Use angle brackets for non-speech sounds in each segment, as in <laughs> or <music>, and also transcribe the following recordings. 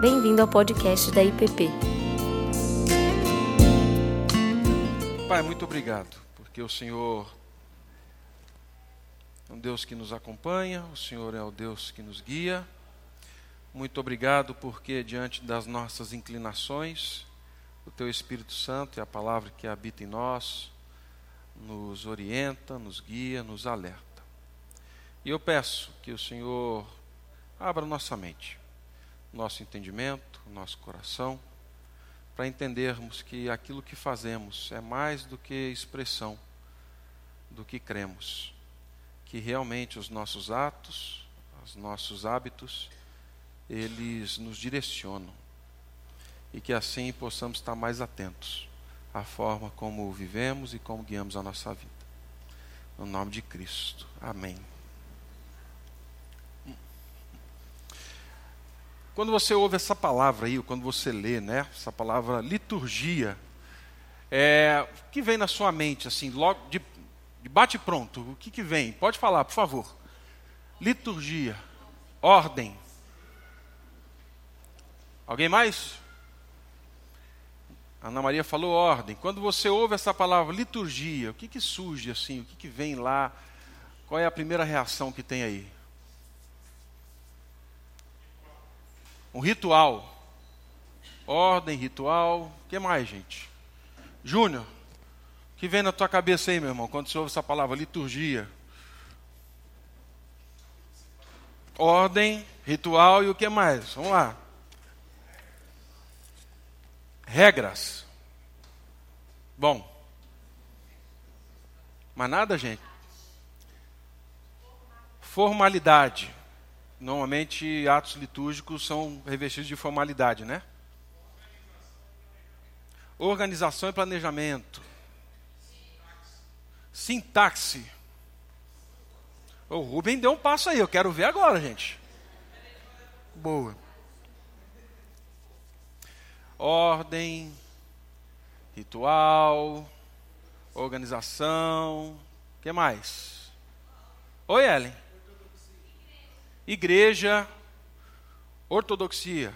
Bem-vindo ao podcast da IPP. Pai, muito obrigado, porque o Senhor é um Deus que nos acompanha, o Senhor é o Deus que nos guia. Muito obrigado, porque diante das nossas inclinações, o Teu Espírito Santo e a palavra que habita em nós nos orienta, nos guia, nos alerta. E eu peço que o Senhor abra nossa mente, nosso entendimento, nosso coração, para entendermos que aquilo que fazemos é mais do que expressão do que cremos, que realmente os nossos atos, os nossos hábitos, eles nos direcionam e que assim possamos estar mais atentos à forma como vivemos e como guiamos a nossa vida. No nome de Cristo. Amém. Quando você ouve essa palavra aí, ou quando você lê, né, essa palavra liturgia, é, o que vem na sua mente, assim, logo de, de bate pronto, o que, que vem? Pode falar, por favor. Liturgia, ordem. Alguém mais? Ana Maria falou ordem. Quando você ouve essa palavra liturgia, o que, que surge assim? O que, que vem lá? Qual é a primeira reação que tem aí? Um ritual. Ordem, ritual. O que mais, gente? Júnior, o que vem na tua cabeça aí, meu irmão, quando você ouve essa palavra liturgia? Ordem, ritual e o que mais? Vamos lá. Regras. Bom. Mas nada, gente. Formalidade. Normalmente atos litúrgicos são revestidos de formalidade, né? Organização e planejamento. Sintaxe. O Rubem deu um passo aí, eu quero ver agora, gente. Boa. Ordem, ritual, organização. O que mais? Oi, Ellen igreja, ortodoxia.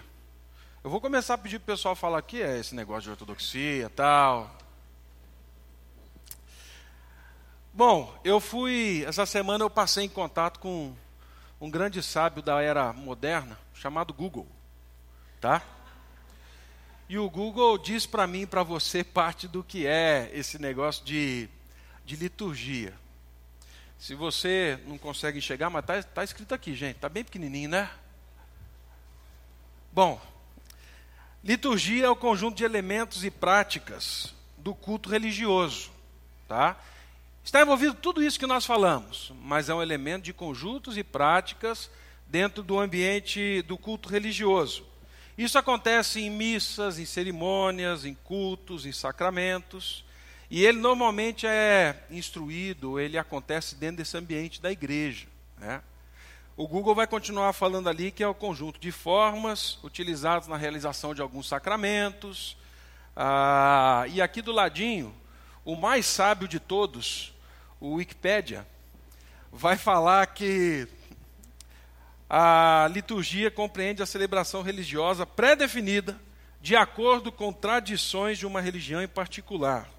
Eu vou começar a pedir para o pessoal falar que é esse negócio de ortodoxia tal. Bom, eu fui, essa semana eu passei em contato com um grande sábio da era moderna, chamado Google, tá? E o Google diz para mim para você <laughs> parte do que é esse negócio de, de liturgia. Se você não consegue enxergar, mas está tá escrito aqui, gente, está bem pequenininho, né? Bom, liturgia é o conjunto de elementos e práticas do culto religioso, tá? Está envolvido tudo isso que nós falamos, mas é um elemento de conjuntos e práticas dentro do ambiente do culto religioso. Isso acontece em missas, em cerimônias, em cultos, em sacramentos. E ele normalmente é instruído, ele acontece dentro desse ambiente da igreja. Né? O Google vai continuar falando ali que é o conjunto de formas utilizadas na realização de alguns sacramentos. Ah, e aqui do ladinho, o mais sábio de todos, o Wikipédia, vai falar que a liturgia compreende a celebração religiosa pré-definida de acordo com tradições de uma religião em particular.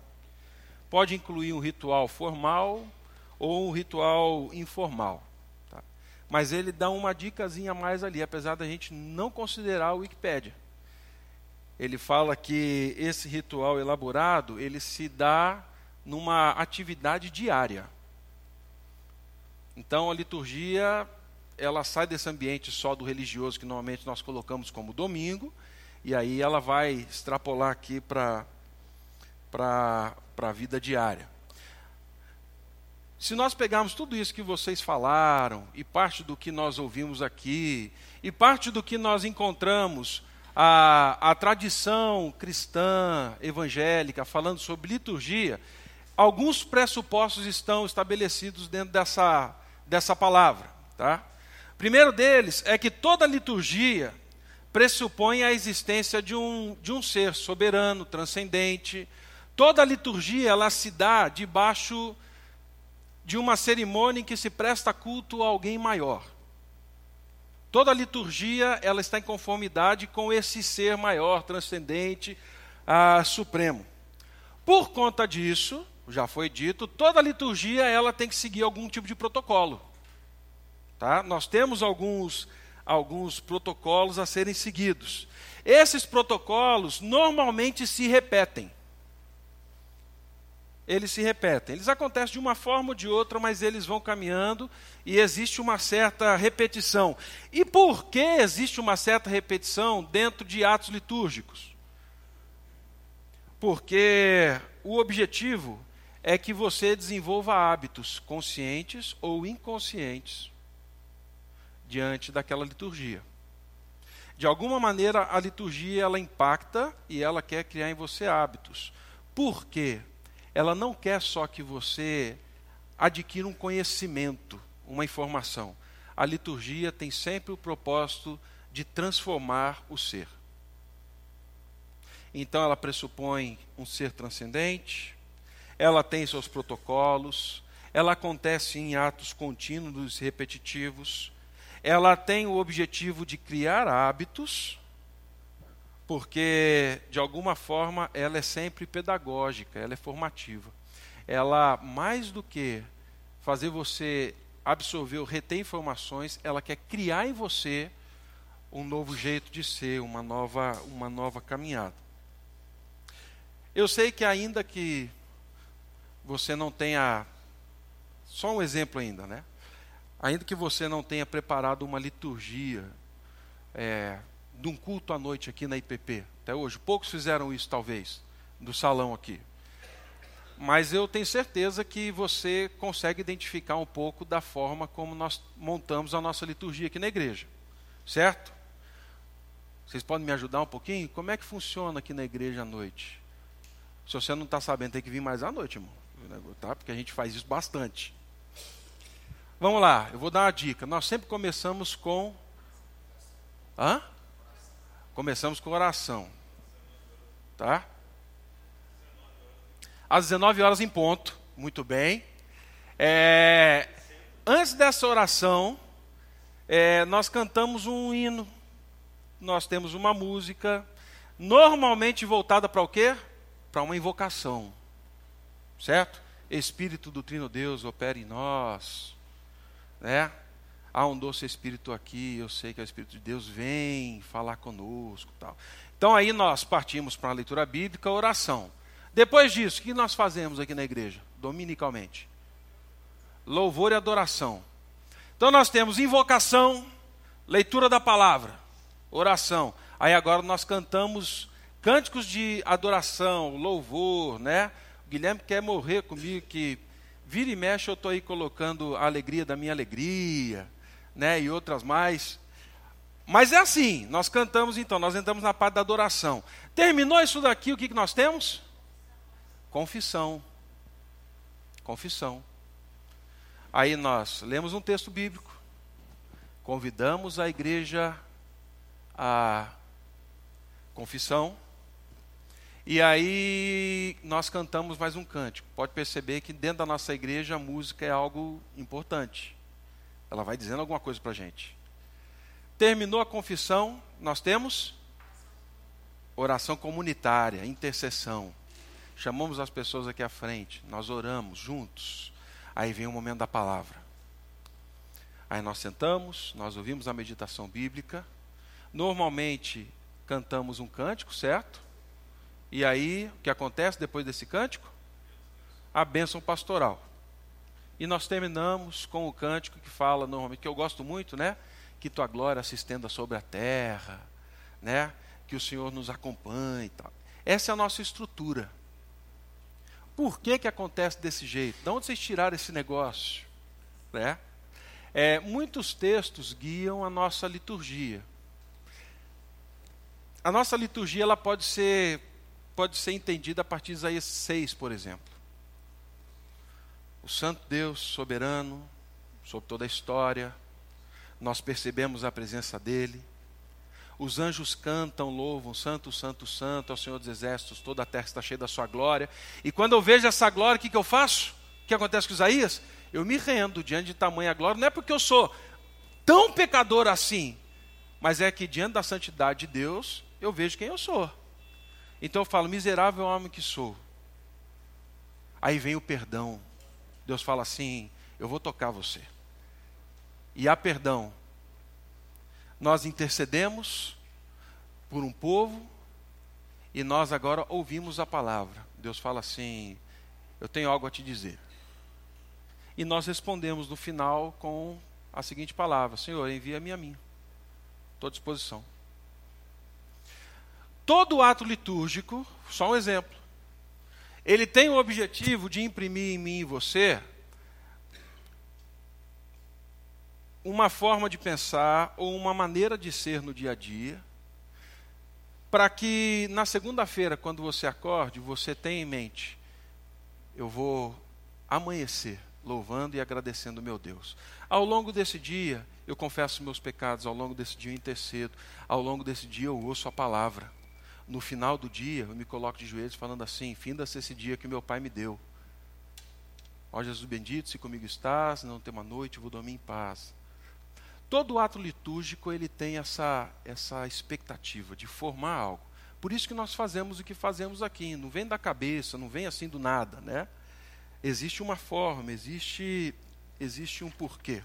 Pode incluir um ritual formal ou um ritual informal. Tá? Mas ele dá uma dicasinha mais ali, apesar da gente não considerar o Wikipédia. Ele fala que esse ritual elaborado, ele se dá numa atividade diária. Então a liturgia, ela sai desse ambiente só do religioso que normalmente nós colocamos como domingo, e aí ela vai extrapolar aqui para para a vida diária. Se nós pegarmos tudo isso que vocês falaram, e parte do que nós ouvimos aqui, e parte do que nós encontramos, a, a tradição cristã, evangélica, falando sobre liturgia, alguns pressupostos estão estabelecidos dentro dessa, dessa palavra. Tá? primeiro deles é que toda liturgia pressupõe a existência de um, de um ser soberano, transcendente, Toda a liturgia ela se dá debaixo de uma cerimônia em que se presta culto a alguém maior. Toda a liturgia ela está em conformidade com esse ser maior, transcendente, ah, supremo. Por conta disso, já foi dito, toda a liturgia ela tem que seguir algum tipo de protocolo. Tá? Nós temos alguns, alguns protocolos a serem seguidos. Esses protocolos normalmente se repetem. Eles se repetem. Eles acontecem de uma forma ou de outra, mas eles vão caminhando e existe uma certa repetição. E por que existe uma certa repetição dentro de atos litúrgicos? Porque o objetivo é que você desenvolva hábitos conscientes ou inconscientes diante daquela liturgia. De alguma maneira, a liturgia ela impacta e ela quer criar em você hábitos. Por quê? Ela não quer só que você adquira um conhecimento, uma informação. A liturgia tem sempre o propósito de transformar o ser. Então, ela pressupõe um ser transcendente, ela tem seus protocolos, ela acontece em atos contínuos e repetitivos, ela tem o objetivo de criar hábitos, porque de alguma forma ela é sempre pedagógica, ela é formativa. Ela, mais do que fazer você absorver ou reter informações, ela quer criar em você um novo jeito de ser, uma nova, uma nova caminhada. Eu sei que ainda que você não tenha, só um exemplo ainda, né? ainda que você não tenha preparado uma liturgia é, de um culto à noite aqui na IPP, até hoje, poucos fizeram isso talvez, do salão aqui. Mas eu tenho certeza que você consegue identificar um pouco da forma como nós montamos a nossa liturgia aqui na igreja, certo? Vocês podem me ajudar um pouquinho? Como é que funciona aqui na igreja à noite? Se você não está sabendo, tem que vir mais à noite, irmão. Tá? Porque a gente faz isso bastante. Vamos lá, eu vou dar uma dica. Nós sempre começamos com. Hã? Começamos com oração. Tá? Às 19 horas em ponto. Muito bem. É, antes dessa oração, é, nós cantamos um hino. Nós temos uma música, normalmente voltada para o quê? Para uma invocação. Certo? Espírito do Trino Deus, opera em nós né? Há um doce Espírito aqui, eu sei que é o Espírito de Deus, vem falar conosco. tal. Então aí nós partimos para a leitura bíblica, oração. Depois disso, o que nós fazemos aqui na igreja, dominicalmente? Louvor e adoração. Então nós temos invocação, leitura da palavra, oração. Aí agora nós cantamos cânticos de adoração, louvor, né? O Guilherme quer morrer comigo que Vira e mexe, eu estou aí colocando a alegria da minha alegria, né? E outras mais. Mas é assim, nós cantamos então, nós entramos na parte da adoração. Terminou isso daqui, o que, que nós temos? Confissão. Confissão. Aí nós lemos um texto bíblico, convidamos a igreja a confissão, e aí nós cantamos mais um cântico. Pode perceber que dentro da nossa igreja a música é algo importante. Ela vai dizendo alguma coisa para a gente. Terminou a confissão, nós temos oração comunitária, intercessão. Chamamos as pessoas aqui à frente, nós oramos juntos. Aí vem o momento da palavra. Aí nós sentamos, nós ouvimos a meditação bíblica. Normalmente cantamos um cântico, certo? E aí, o que acontece depois desse cântico? A bênção pastoral. E nós terminamos com o cântico que fala normalmente, que eu gosto muito, né? Que tua glória se estenda sobre a terra, né? Que o Senhor nos acompanhe e tal. Essa é a nossa estrutura. Por que, que acontece desse jeito? De onde vocês tiraram esse negócio? Né? É, muitos textos guiam a nossa liturgia. A nossa liturgia ela pode ser pode ser entendida a partir de Isaías 6, por exemplo. O Santo Deus soberano sobre toda a história, nós percebemos a presença dele. Os anjos cantam, louvam, Santo, Santo, Santo, ao Senhor dos Exércitos, toda a terra está cheia da sua glória. E quando eu vejo essa glória, o que, que eu faço? O que acontece com Isaías? Eu me rendo diante de tamanha glória, não é porque eu sou tão pecador assim, mas é que diante da santidade de Deus, eu vejo quem eu sou. Então eu falo, miserável homem que sou. Aí vem o perdão. Deus fala assim: eu vou tocar você. E há perdão. Nós intercedemos por um povo e nós agora ouvimos a palavra. Deus fala assim: eu tenho algo a te dizer. E nós respondemos no final com a seguinte palavra: Senhor, envia-me a mim. Estou à disposição. Todo ato litúrgico, só um exemplo, ele tem o objetivo de imprimir em mim e você uma forma de pensar ou uma maneira de ser no dia a dia, para que na segunda-feira, quando você acorde, você tenha em mente: eu vou amanhecer louvando e agradecendo meu Deus. Ao longo desse dia, eu confesso meus pecados, ao longo desse dia eu intercedo, ao longo desse dia eu ouço a palavra. No final do dia, eu me coloco de joelhos falando assim: finda-se esse dia que meu Pai me deu. Ó Jesus bendito, se comigo estás, não tem uma noite, vou dormir em paz. Todo ato litúrgico ele tem essa, essa expectativa de formar algo. Por isso que nós fazemos o que fazemos aqui. Não vem da cabeça, não vem assim do nada, né? Existe uma forma, existe, existe um porquê.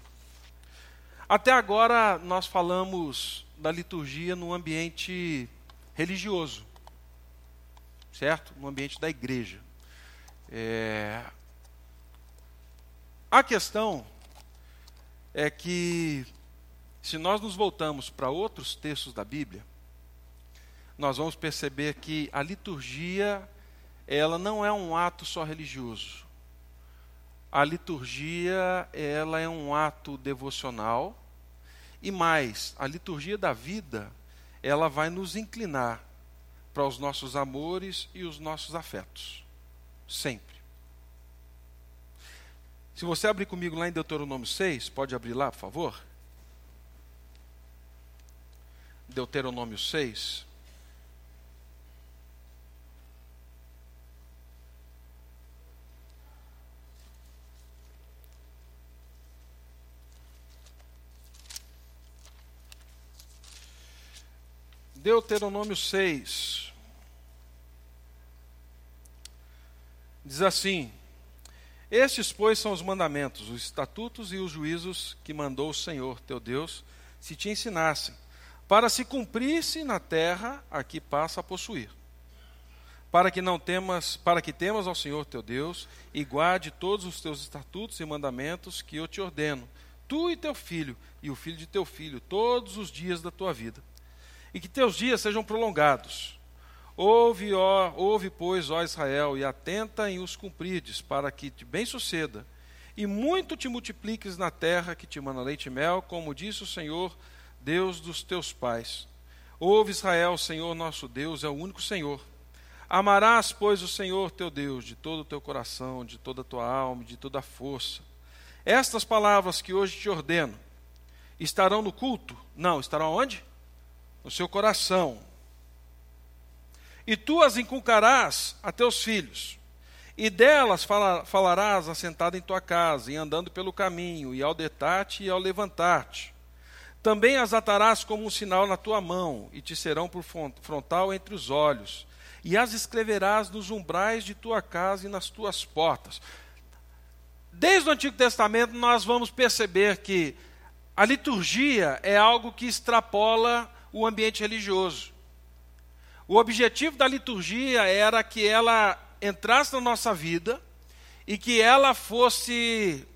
Até agora nós falamos da liturgia no ambiente religioso, certo? No ambiente da igreja. É... A questão é que, se nós nos voltamos para outros textos da Bíblia, nós vamos perceber que a liturgia, ela não é um ato só religioso a liturgia ela é um ato devocional e mais, a liturgia da vida ela vai nos inclinar para os nossos amores e os nossos afetos, sempre. Se você abrir comigo lá em Deuteronômio 6, pode abrir lá, por favor? Deuteronômio 6. Deuteronômio 6. Diz assim: Estes, pois, são os mandamentos, os estatutos e os juízos que mandou o Senhor teu Deus, se te ensinassem, para se cumprisse na terra a que passa a possuir. Para que não temas, para que temas ao Senhor teu Deus e guarde todos os teus estatutos e mandamentos que eu te ordeno, tu e teu filho e o filho de teu filho, todos os dias da tua vida e que teus dias sejam prolongados. Ouve, ó, ouve, pois, ó Israel, e atenta em os cumprides, para que te bem suceda, e muito te multipliques na terra que te manda leite e mel, como disse o Senhor, Deus dos teus pais. Ouve, Israel, Senhor nosso Deus é o único Senhor. Amarás, pois, o Senhor teu Deus de todo o teu coração, de toda a tua alma, de toda a força. Estas palavras que hoje te ordeno estarão no culto? Não, estarão onde? No seu coração. E tu as inculcarás a teus filhos, e delas falarás assentado em tua casa, e andando pelo caminho, e ao deitar-te e ao levantar-te. Também as atarás como um sinal na tua mão, e te serão por frontal entre os olhos, e as escreverás nos umbrais de tua casa e nas tuas portas. Desde o Antigo Testamento, nós vamos perceber que a liturgia é algo que extrapola o ambiente religioso. O objetivo da liturgia era que ela entrasse na nossa vida e que ela fosse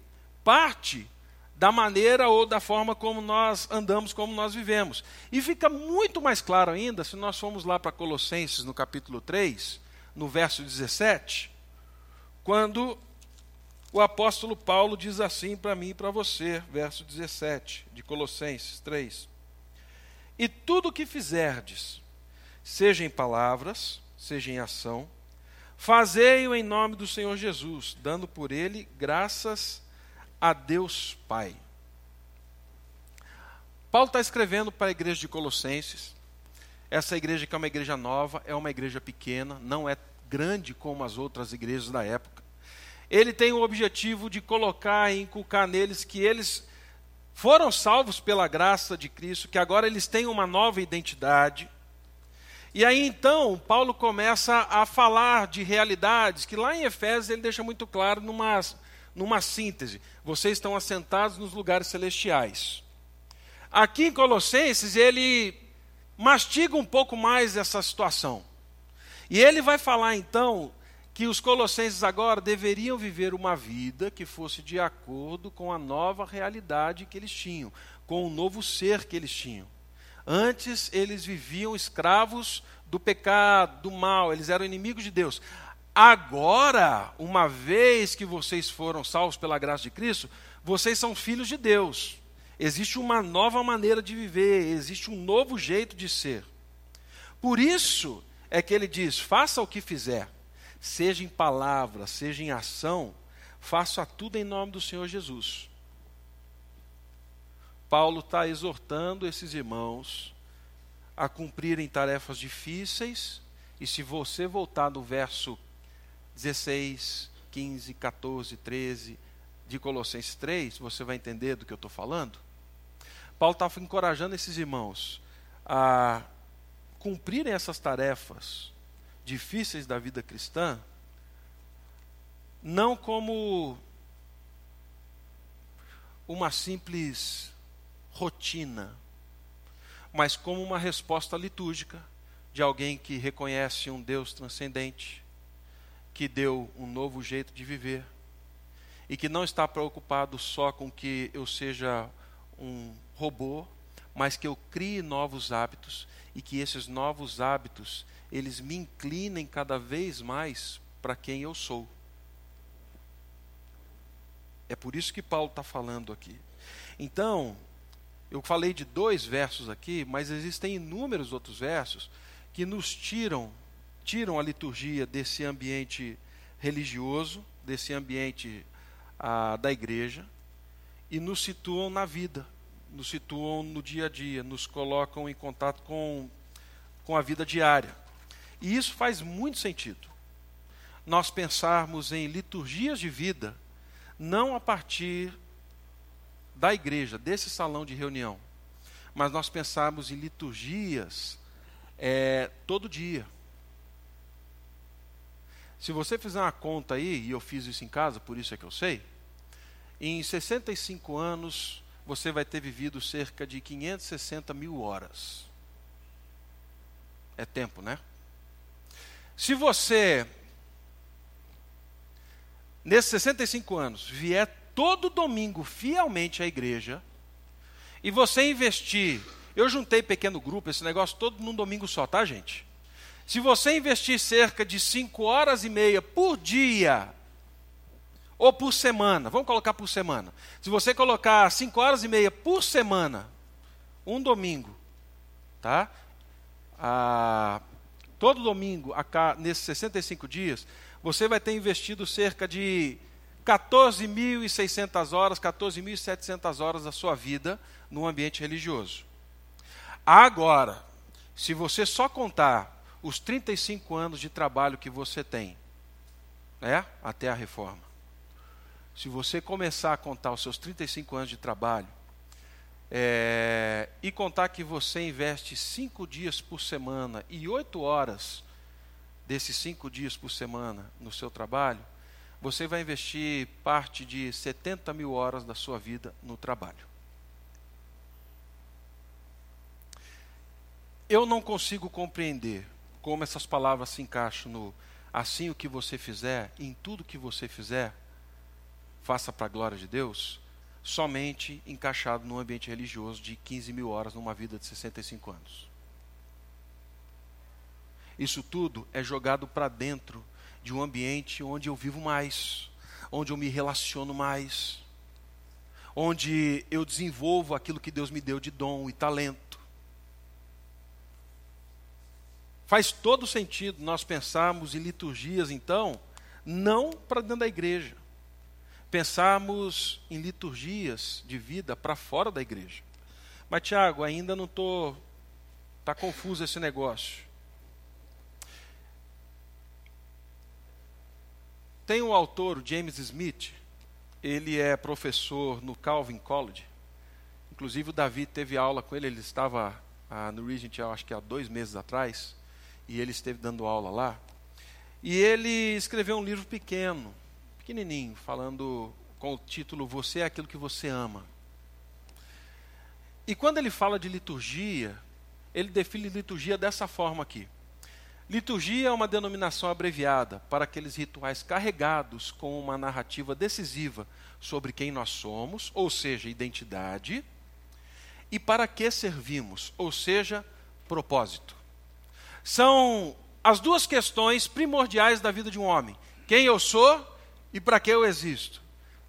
parte da maneira ou da forma como nós andamos, como nós vivemos. E fica muito mais claro ainda se nós formos lá para Colossenses, no capítulo 3, no verso 17, quando o apóstolo Paulo diz assim para mim e para você, verso 17 de Colossenses 3. E tudo o que fizerdes, seja em palavras, seja em ação, fazei-o em nome do Senhor Jesus, dando por ele graças a Deus Pai. Paulo está escrevendo para a igreja de Colossenses. Essa igreja que é uma igreja nova, é uma igreja pequena, não é grande como as outras igrejas da época. Ele tem o objetivo de colocar e inculcar neles que eles foram salvos pela graça de Cristo, que agora eles têm uma nova identidade. E aí então, Paulo começa a falar de realidades que lá em Efésios ele deixa muito claro numa, numa síntese. Vocês estão assentados nos lugares celestiais. Aqui em Colossenses ele mastiga um pouco mais essa situação. E ele vai falar então que os colossenses agora deveriam viver uma vida que fosse de acordo com a nova realidade que eles tinham, com o novo ser que eles tinham. Antes eles viviam escravos do pecado, do mal, eles eram inimigos de Deus. Agora, uma vez que vocês foram salvos pela graça de Cristo, vocês são filhos de Deus. Existe uma nova maneira de viver, existe um novo jeito de ser. Por isso é que ele diz: faça o que fizer, seja em palavra, seja em ação, faça tudo em nome do Senhor Jesus. Paulo está exortando esses irmãos a cumprirem tarefas difíceis, e se você voltar no verso 16, 15, 14, 13 de Colossenses 3, você vai entender do que eu estou falando. Paulo está encorajando esses irmãos a cumprirem essas tarefas difíceis da vida cristã, não como uma simples rotina, mas como uma resposta litúrgica de alguém que reconhece um Deus transcendente, que deu um novo jeito de viver e que não está preocupado só com que eu seja um robô, mas que eu crie novos hábitos e que esses novos hábitos eles me inclinem cada vez mais para quem eu sou. É por isso que Paulo está falando aqui. Então, eu falei de dois versos aqui, mas existem inúmeros outros versos que nos tiram, tiram a liturgia desse ambiente religioso, desse ambiente ah, da igreja, e nos situam na vida, nos situam no dia a dia, nos colocam em contato com, com a vida diária. E isso faz muito sentido. Nós pensarmos em liturgias de vida, não a partir da igreja, desse salão de reunião, mas nós pensarmos em liturgias é, todo dia. Se você fizer uma conta aí, e eu fiz isso em casa, por isso é que eu sei, em 65 anos você vai ter vivido cerca de 560 mil horas. É tempo, né? Se você, nesses 65 anos, vier todo domingo fielmente à igreja, e você investir, eu juntei pequeno grupo, esse negócio todo num domingo só, tá, gente? Se você investir cerca de 5 horas e meia por dia, ou por semana, vamos colocar por semana. Se você colocar 5 horas e meia por semana, um domingo, tá? Ah, todo domingo, nesses 65 dias, você vai ter investido cerca de 14.600 horas, 14.700 horas da sua vida no ambiente religioso. Agora, se você só contar os 35 anos de trabalho que você tem, né, até a reforma, se você começar a contar os seus 35 anos de trabalho, é, e contar que você investe cinco dias por semana e oito horas desses cinco dias por semana no seu trabalho, você vai investir parte de 70 mil horas da sua vida no trabalho. Eu não consigo compreender como essas palavras se encaixam no assim o que você fizer, em tudo que você fizer, faça para a glória de Deus, somente encaixado num ambiente religioso de 15 mil horas numa vida de 65 anos. Isso tudo é jogado para dentro de um ambiente onde eu vivo mais, onde eu me relaciono mais, onde eu desenvolvo aquilo que Deus me deu de dom e talento. Faz todo sentido nós pensarmos em liturgias, então, não para dentro da igreja, pensarmos em liturgias de vida para fora da igreja. Mas, Tiago, ainda não estou. Está confuso esse negócio. Tem um autor, James Smith, ele é professor no Calvin College, Inclusive o Davi teve aula com ele, ele estava ah, no Regent, acho que há dois meses atrás, e ele esteve dando aula lá. E ele escreveu um livro pequeno, pequenininho, falando com o título Você é aquilo que você ama. E quando ele fala de liturgia, ele define liturgia dessa forma aqui. Liturgia é uma denominação abreviada para aqueles rituais carregados com uma narrativa decisiva sobre quem nós somos, ou seja, identidade, e para que servimos, ou seja, propósito. São as duas questões primordiais da vida de um homem: quem eu sou e para que eu existo.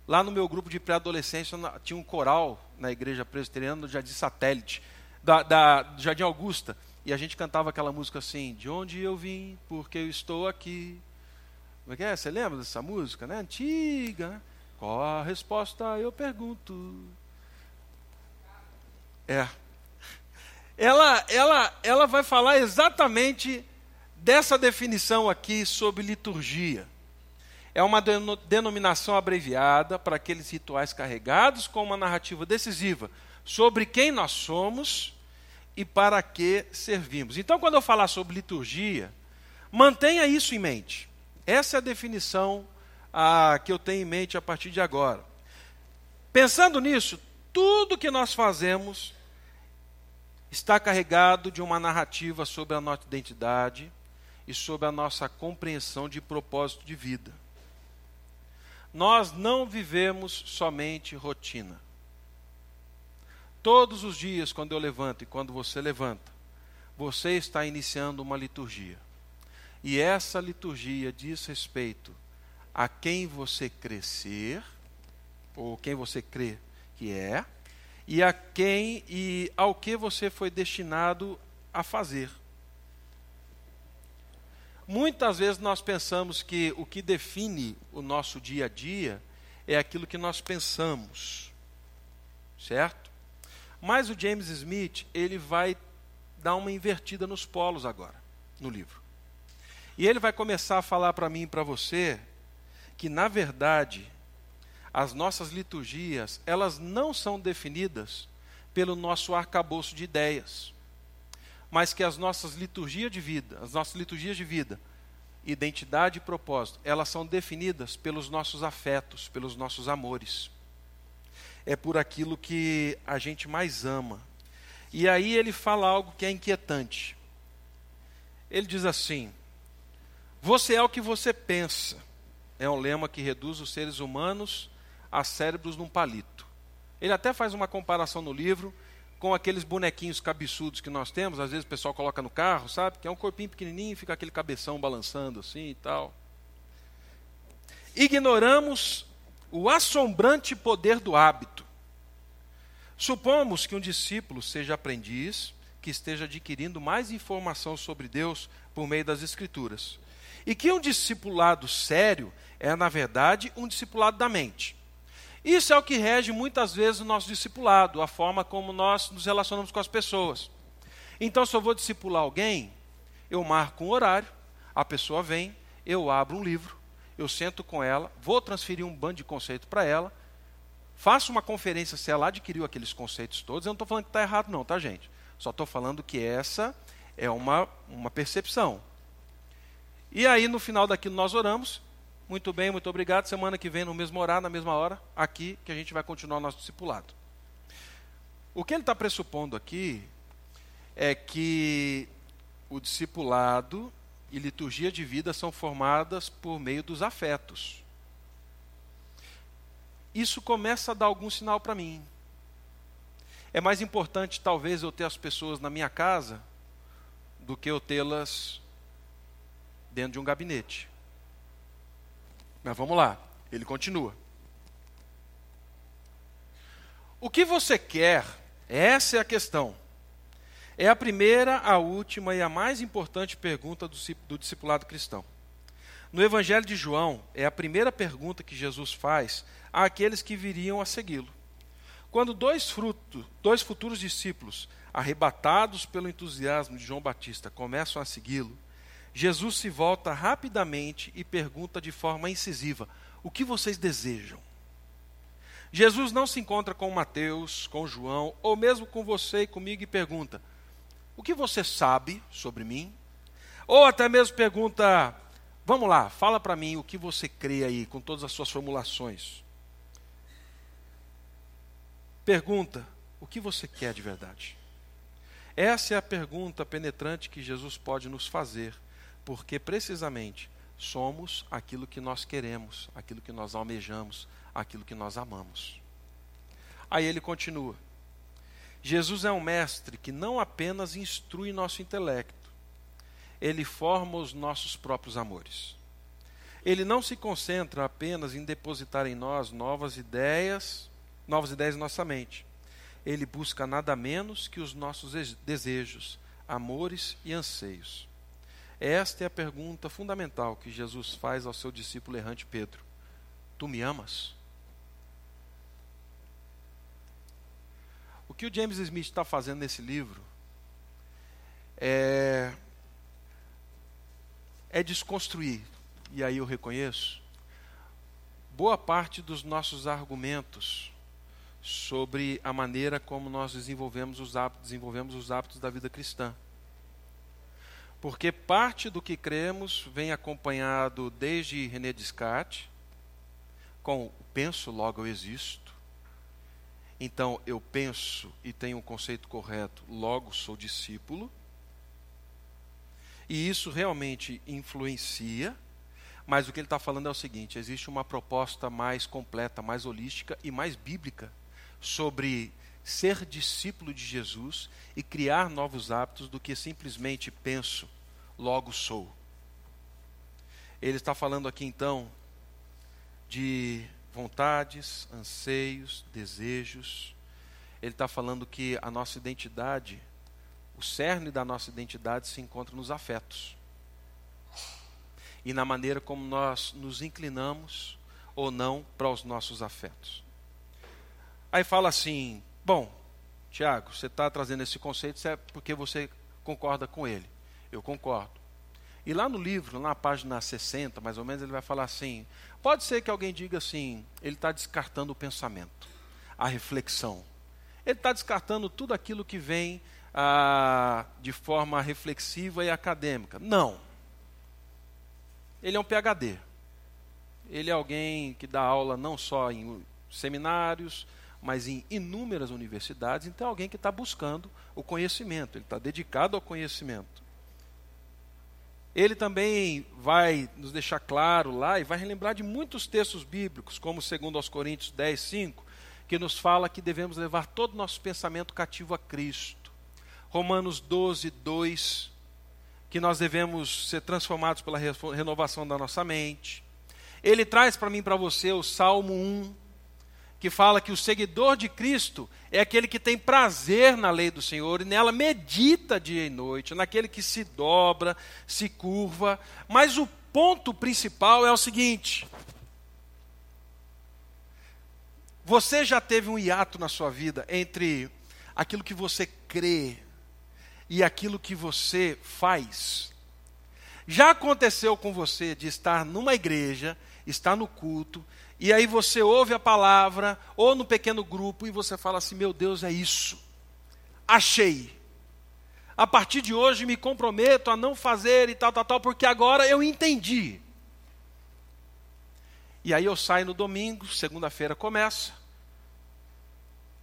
Lá no meu grupo de pré-adolescência tinha um coral na igreja presbiteriana do Jardim Satélite, da, da do Jardim Augusta. E a gente cantava aquela música assim: De onde eu vim, porque eu estou aqui. Como é que é? Você lembra dessa música, né? Antiga. Né? Qual a resposta? Eu pergunto. É. Ela, ela, ela vai falar exatamente dessa definição aqui sobre liturgia. É uma denominação abreviada para aqueles rituais carregados com uma narrativa decisiva sobre quem nós somos e para que servimos. Então, quando eu falar sobre liturgia, mantenha isso em mente. Essa é a definição ah, que eu tenho em mente a partir de agora. Pensando nisso, tudo que nós fazemos está carregado de uma narrativa sobre a nossa identidade e sobre a nossa compreensão de propósito de vida. Nós não vivemos somente rotina. Todos os dias, quando eu levanto e quando você levanta, você está iniciando uma liturgia. E essa liturgia diz respeito a quem você crescer, ou quem você crê que é, e a quem e ao que você foi destinado a fazer. Muitas vezes nós pensamos que o que define o nosso dia a dia é aquilo que nós pensamos, certo? Mas o James Smith, ele vai dar uma invertida nos polos agora, no livro. E ele vai começar a falar para mim e para você que, na verdade, as nossas liturgias, elas não são definidas pelo nosso arcabouço de ideias, mas que as nossas liturgias de vida, as nossas liturgias de vida, identidade e propósito, elas são definidas pelos nossos afetos, pelos nossos amores é por aquilo que a gente mais ama. E aí ele fala algo que é inquietante. Ele diz assim: Você é o que você pensa. É um lema que reduz os seres humanos a cérebros num palito. Ele até faz uma comparação no livro com aqueles bonequinhos cabeçudos que nós temos, às vezes o pessoal coloca no carro, sabe? Que é um corpinho pequenininho fica aquele cabeção balançando assim e tal. Ignoramos o assombrante poder do hábito. Supomos que um discípulo seja aprendiz, que esteja adquirindo mais informação sobre Deus por meio das Escrituras. E que um discipulado sério é, na verdade, um discipulado da mente. Isso é o que rege muitas vezes o nosso discipulado, a forma como nós nos relacionamos com as pessoas. Então, se eu vou discipular alguém, eu marco um horário, a pessoa vem, eu abro um livro, eu sento com ela, vou transferir um bando de conceito para ela, faço uma conferência se ela adquiriu aqueles conceitos todos. Eu não estou falando que está errado, não, tá, gente? Só estou falando que essa é uma, uma percepção. E aí, no final daquilo, nós oramos. Muito bem, muito obrigado. Semana que vem, no mesmo horário, na mesma hora, aqui, que a gente vai continuar o nosso discipulado. O que ele está pressupondo aqui é que o discipulado e liturgia de vida são formadas por meio dos afetos. Isso começa a dar algum sinal para mim. É mais importante, talvez, eu ter as pessoas na minha casa do que eu tê-las dentro de um gabinete. Mas vamos lá, ele continua. O que você quer? Essa é a questão. É a primeira, a última e a mais importante pergunta do, do discipulado cristão. No Evangelho de João, é a primeira pergunta que Jesus faz àqueles que viriam a segui-lo. Quando dois, frutos, dois futuros discípulos, arrebatados pelo entusiasmo de João Batista, começam a segui-lo, Jesus se volta rapidamente e pergunta de forma incisiva: O que vocês desejam? Jesus não se encontra com Mateus, com João, ou mesmo com você e comigo e pergunta: O que você sabe sobre mim? Ou até mesmo pergunta: Vamos lá, fala para mim o que você crê aí, com todas as suas formulações. Pergunta: O que você quer de verdade? Essa é a pergunta penetrante que Jesus pode nos fazer, porque precisamente somos aquilo que nós queremos, aquilo que nós almejamos, aquilo que nós amamos. Aí ele continua: Jesus é um mestre que não apenas instrui nosso intelecto, ele forma os nossos próprios amores. Ele não se concentra apenas em depositar em nós novas ideias, novas ideias em nossa mente ele busca nada menos que os nossos desejos, amores e anseios. Esta é a pergunta fundamental que Jesus faz ao seu discípulo errante Pedro: Tu me amas? O que o James Smith está fazendo nesse livro é, é desconstruir, e aí eu reconheço, boa parte dos nossos argumentos sobre a maneira como nós desenvolvemos os hábitos, desenvolvemos os hábitos da vida cristã. Porque parte do que cremos vem acompanhado desde René Descartes, com penso, logo eu existo. Então eu penso e tenho um conceito correto, logo sou discípulo. E isso realmente influencia, mas o que ele está falando é o seguinte: existe uma proposta mais completa, mais holística e mais bíblica sobre ser discípulo de Jesus e criar novos hábitos do que simplesmente penso, logo sou. Ele está falando aqui então de vontades, anseios, desejos. Ele está falando que a nossa identidade, o cerne da nossa identidade se encontra nos afetos. E na maneira como nós nos inclinamos ou não para os nossos afetos. Aí fala assim: bom, Tiago, você está trazendo esse conceito é porque você concorda com ele. Eu concordo. E lá no livro, na página 60, mais ou menos, ele vai falar assim: pode ser que alguém diga assim, ele está descartando o pensamento, a reflexão. Ele está descartando tudo aquilo que vem ah, de forma reflexiva e acadêmica. Não. Ele é um PhD. Ele é alguém que dá aula não só em seminários, mas em inúmeras universidades, então é alguém que está buscando o conhecimento, ele está dedicado ao conhecimento. Ele também vai nos deixar claro lá e vai relembrar de muitos textos bíblicos, como segundo aos Coríntios 10, 5, que nos fala que devemos levar todo o nosso pensamento cativo a Cristo. Romanos 12, 2, que nós devemos ser transformados pela renovação da nossa mente. Ele traz para mim para você o Salmo 1, que fala que o seguidor de Cristo é aquele que tem prazer na lei do Senhor e nela medita dia e noite, naquele que se dobra, se curva. Mas o ponto principal é o seguinte: você já teve um hiato na sua vida entre aquilo que você crê e aquilo que você faz? Já aconteceu com você de estar numa igreja, estar no culto, e aí você ouve a palavra, ou no pequeno grupo, e você fala assim: meu Deus, é isso. Achei. A partir de hoje me comprometo a não fazer e tal, tal, tal, porque agora eu entendi. E aí eu saio no domingo, segunda-feira começa.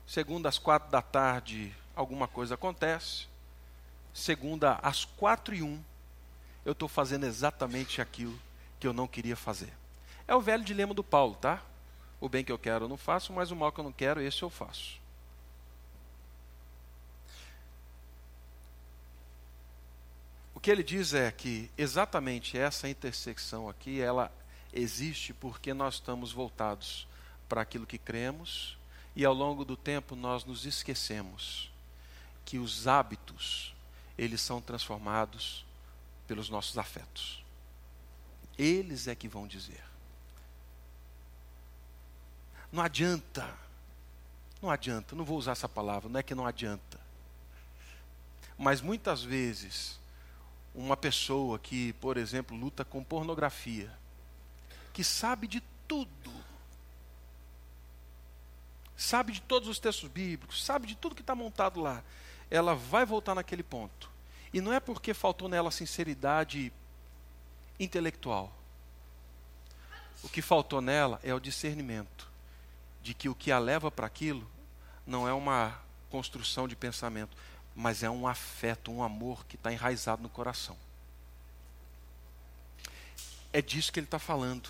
Segunda às quatro da tarde, alguma coisa acontece. Segunda às quatro e um, eu estou fazendo exatamente aquilo que eu não queria fazer. É o velho dilema do Paulo, tá? O bem que eu quero eu não faço, mas o mal que eu não quero, esse eu faço. O que ele diz é que exatamente essa intersecção aqui, ela existe porque nós estamos voltados para aquilo que cremos e ao longo do tempo nós nos esquecemos que os hábitos, eles são transformados pelos nossos afetos. Eles é que vão dizer. Não adianta. Não adianta, não vou usar essa palavra, não é que não adianta. Mas muitas vezes, uma pessoa que, por exemplo, luta com pornografia, que sabe de tudo, sabe de todos os textos bíblicos, sabe de tudo que está montado lá, ela vai voltar naquele ponto. E não é porque faltou nela sinceridade intelectual. O que faltou nela é o discernimento de que o que a leva para aquilo não é uma construção de pensamento, mas é um afeto, um amor que está enraizado no coração. É disso que ele está falando.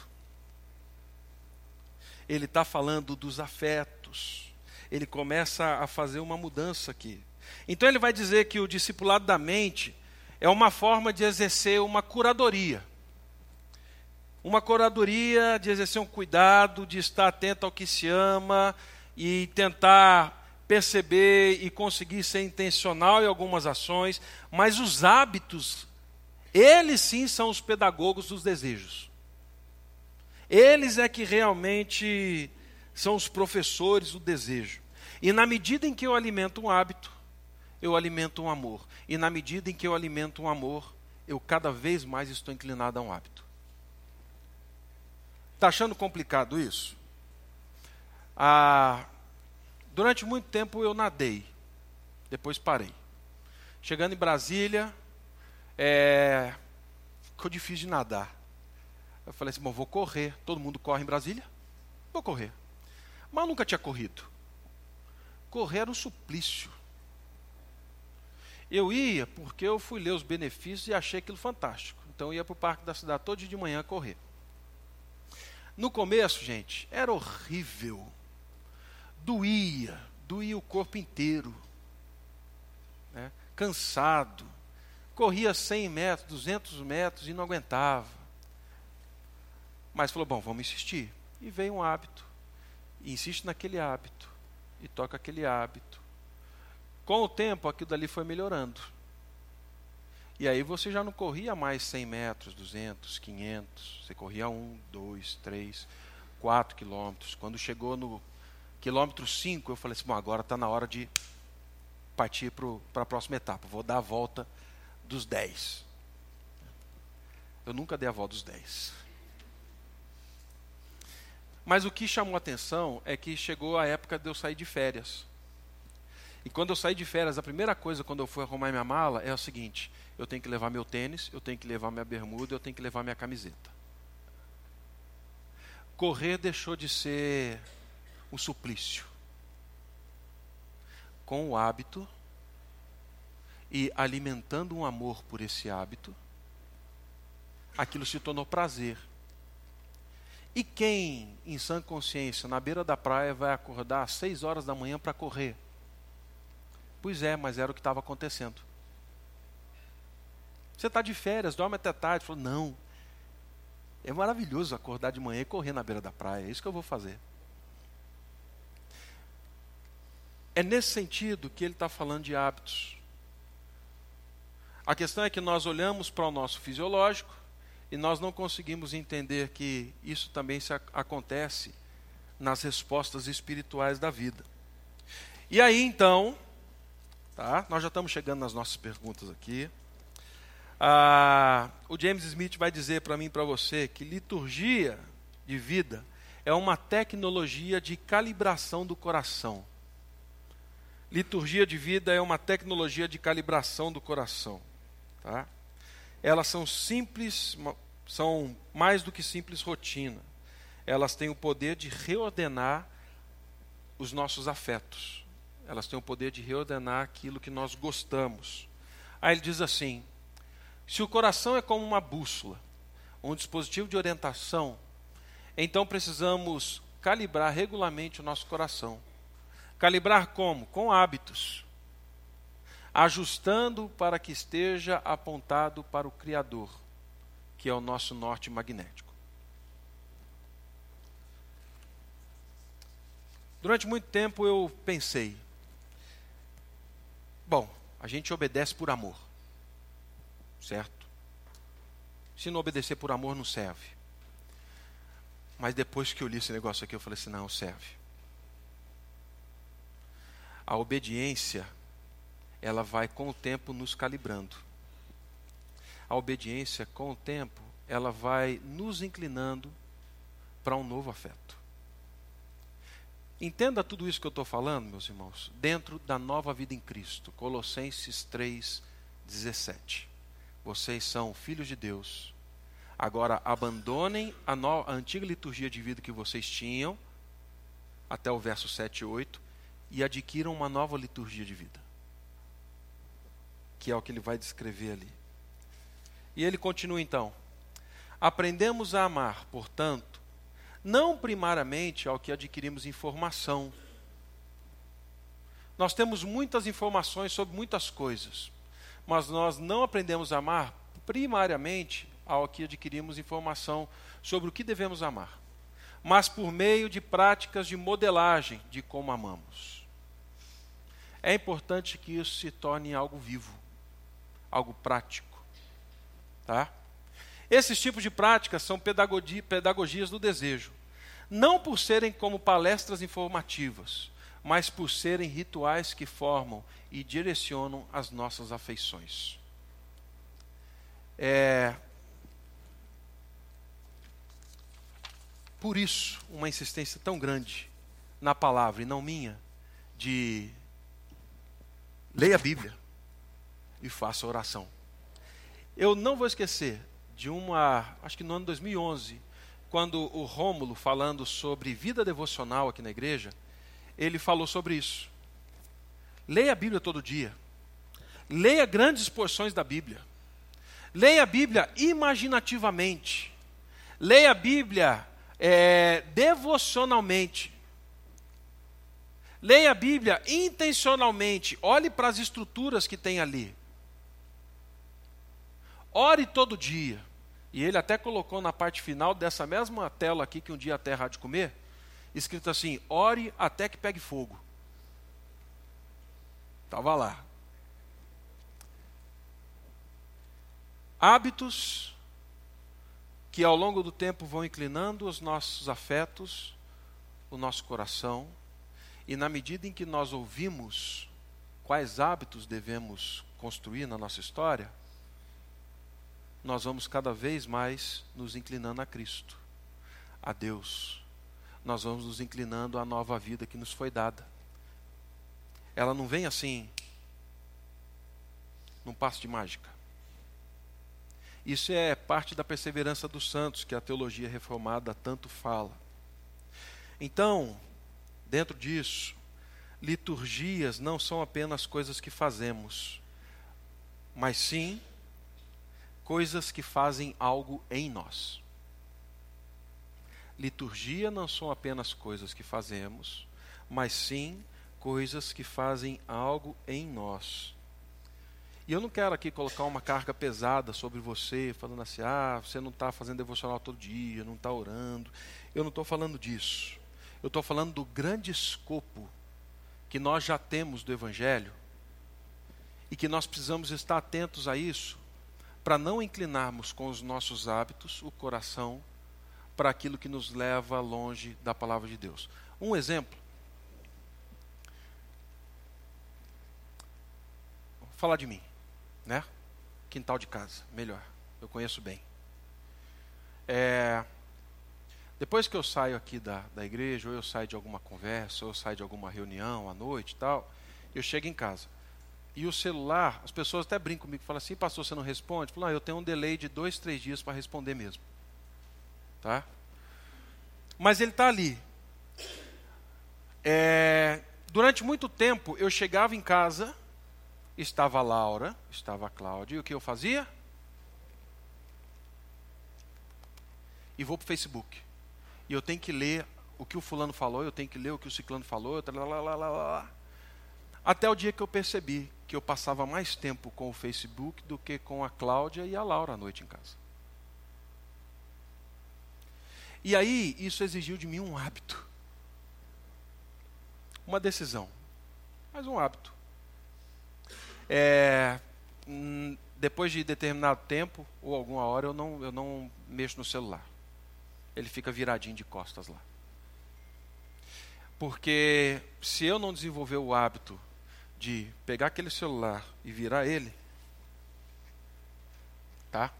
Ele está falando dos afetos. Ele começa a fazer uma mudança aqui. Então ele vai dizer que o discipulado da mente é uma forma de exercer uma curadoria. Uma curadoria de exercer um cuidado, de estar atento ao que se ama e tentar perceber e conseguir ser intencional em algumas ações, mas os hábitos, eles sim são os pedagogos dos desejos. Eles é que realmente são os professores do desejo. E na medida em que eu alimento um hábito, eu alimento um amor. E na medida em que eu alimento um amor, eu cada vez mais estou inclinado a um hábito. Está achando complicado isso? Ah, durante muito tempo eu nadei, depois parei. Chegando em Brasília, é, ficou difícil de nadar. Eu falei assim: bom, vou correr. Todo mundo corre em Brasília? Vou correr. Mas eu nunca tinha corrido. Correr era um suplício. Eu ia porque eu fui ler os benefícios e achei aquilo fantástico. Então eu ia para o parque da cidade todo dia de manhã correr. No começo, gente, era horrível. Doía, doía o corpo inteiro. Né? Cansado. Corria 100 metros, 200 metros e não aguentava. Mas falou: bom, vamos insistir. E veio um hábito. E insiste naquele hábito. E toca aquele hábito. Com o tempo, aquilo dali foi melhorando. E aí você já não corria mais 100 metros, 200, 500. Você corria 1, 2, 3, 4 quilômetros. Quando chegou no quilômetro 5, eu falei assim: bom, agora está na hora de partir para a próxima etapa. Vou dar a volta dos 10. Eu nunca dei a volta dos 10. Mas o que chamou atenção é que chegou a época de eu sair de férias. E quando eu saí de férias, a primeira coisa quando eu fui arrumar minha mala é o seguinte: eu tenho que levar meu tênis, eu tenho que levar minha bermuda, eu tenho que levar minha camiseta. Correr deixou de ser um suplício. Com o hábito e alimentando um amor por esse hábito, aquilo se tornou prazer. E quem, em sã consciência, na beira da praia, vai acordar às seis horas da manhã para correr? Pois é, mas era o que estava acontecendo. Você está de férias, dorme até tarde. Falou, não. É maravilhoso acordar de manhã e correr na beira da praia. É isso que eu vou fazer. É nesse sentido que ele está falando de hábitos. A questão é que nós olhamos para o nosso fisiológico e nós não conseguimos entender que isso também se acontece nas respostas espirituais da vida. E aí então, tá? Nós já estamos chegando nas nossas perguntas aqui. Ah, o James Smith vai dizer para mim e para você que liturgia de vida é uma tecnologia de calibração do coração. Liturgia de vida é uma tecnologia de calibração do coração, tá? elas são simples, são mais do que simples rotina. Elas têm o poder de reordenar os nossos afetos. Elas têm o poder de reordenar aquilo que nós gostamos. Aí ele diz assim: se o coração é como uma bússola, um dispositivo de orientação, então precisamos calibrar regularmente o nosso coração. Calibrar como? Com hábitos ajustando para que esteja apontado para o Criador, que é o nosso norte magnético. Durante muito tempo eu pensei, bom, a gente obedece por amor, certo? Se não obedecer por amor, não serve. Mas depois que eu li esse negócio aqui, eu falei assim: não, serve. A obediência ela vai com o tempo nos calibrando. A obediência, com o tempo, ela vai nos inclinando para um novo afeto. Entenda tudo isso que eu estou falando, meus irmãos, dentro da nova vida em Cristo. Colossenses 3, 17. Vocês são filhos de Deus. Agora abandonem a, no, a antiga liturgia de vida que vocês tinham, até o verso 7 e 8, e adquiram uma nova liturgia de vida. Que é o que ele vai descrever ali. E ele continua então. Aprendemos a amar, portanto, não primariamente ao que adquirimos informação. Nós temos muitas informações sobre muitas coisas, mas nós não aprendemos a amar primariamente ao que adquirimos informação sobre o que devemos amar, mas por meio de práticas de modelagem de como amamos. É importante que isso se torne algo vivo, algo prático, tá? Esses tipos de práticas são pedagogias do desejo, não por serem como palestras informativas, mas por serem rituais que formam e direcionam as nossas afeições. É, por isso, uma insistência tão grande na palavra e não minha, de leia a Bíblia e faça oração. Eu não vou esquecer de uma, acho que no ano 2011, quando o Rômulo, falando sobre vida devocional aqui na igreja, ele falou sobre isso. Leia a Bíblia todo dia. Leia grandes porções da Bíblia. Leia a Bíblia imaginativamente. Leia a Bíblia é, devocionalmente. Leia a Bíblia intencionalmente. Olhe para as estruturas que tem ali. Ore todo dia. E ele até colocou na parte final dessa mesma tela aqui que um dia a terra há de comer, escrito assim: ore até que pegue fogo. Estava lá. Hábitos que ao longo do tempo vão inclinando os nossos afetos, o nosso coração, e na medida em que nós ouvimos quais hábitos devemos construir na nossa história, nós vamos cada vez mais nos inclinando a Cristo, a Deus. Nós vamos nos inclinando à nova vida que nos foi dada. Ela não vem assim, num passo de mágica. Isso é parte da perseverança dos santos que a teologia reformada tanto fala. Então, dentro disso, liturgias não são apenas coisas que fazemos, mas sim coisas que fazem algo em nós. Liturgia não são apenas coisas que fazemos, mas sim coisas que fazem algo em nós. E eu não quero aqui colocar uma carga pesada sobre você, falando assim: ah, você não está fazendo devocional todo dia, não está orando. Eu não estou falando disso. Eu estou falando do grande escopo que nós já temos do Evangelho e que nós precisamos estar atentos a isso para não inclinarmos com os nossos hábitos o coração para aquilo que nos leva longe da palavra de Deus. Um exemplo. Vou falar de mim, né? Quintal de casa, melhor. Eu conheço bem. É, depois que eu saio aqui da, da igreja, ou eu saio de alguma conversa, ou eu saio de alguma reunião à noite e tal, eu chego em casa. E o celular, as pessoas até brincam comigo, falam assim, pastor, você não responde? Falo, ah, eu tenho um delay de dois, três dias para responder mesmo. Tá? Mas ele está ali. É, durante muito tempo, eu chegava em casa, estava a Laura, estava a Cláudia, e o que eu fazia? E vou para o Facebook. E eu tenho que ler o que o fulano falou, eu tenho que ler o que o ciclano falou, lá, lá, lá, lá. Até o dia que eu percebi que eu passava mais tempo com o Facebook do que com a Cláudia e a Laura à noite em casa. E aí, isso exigiu de mim um hábito. Uma decisão. Mas um hábito. É, hum, depois de determinado tempo, ou alguma hora, eu não, eu não mexo no celular. Ele fica viradinho de costas lá. Porque se eu não desenvolver o hábito de pegar aquele celular e virar ele, tá?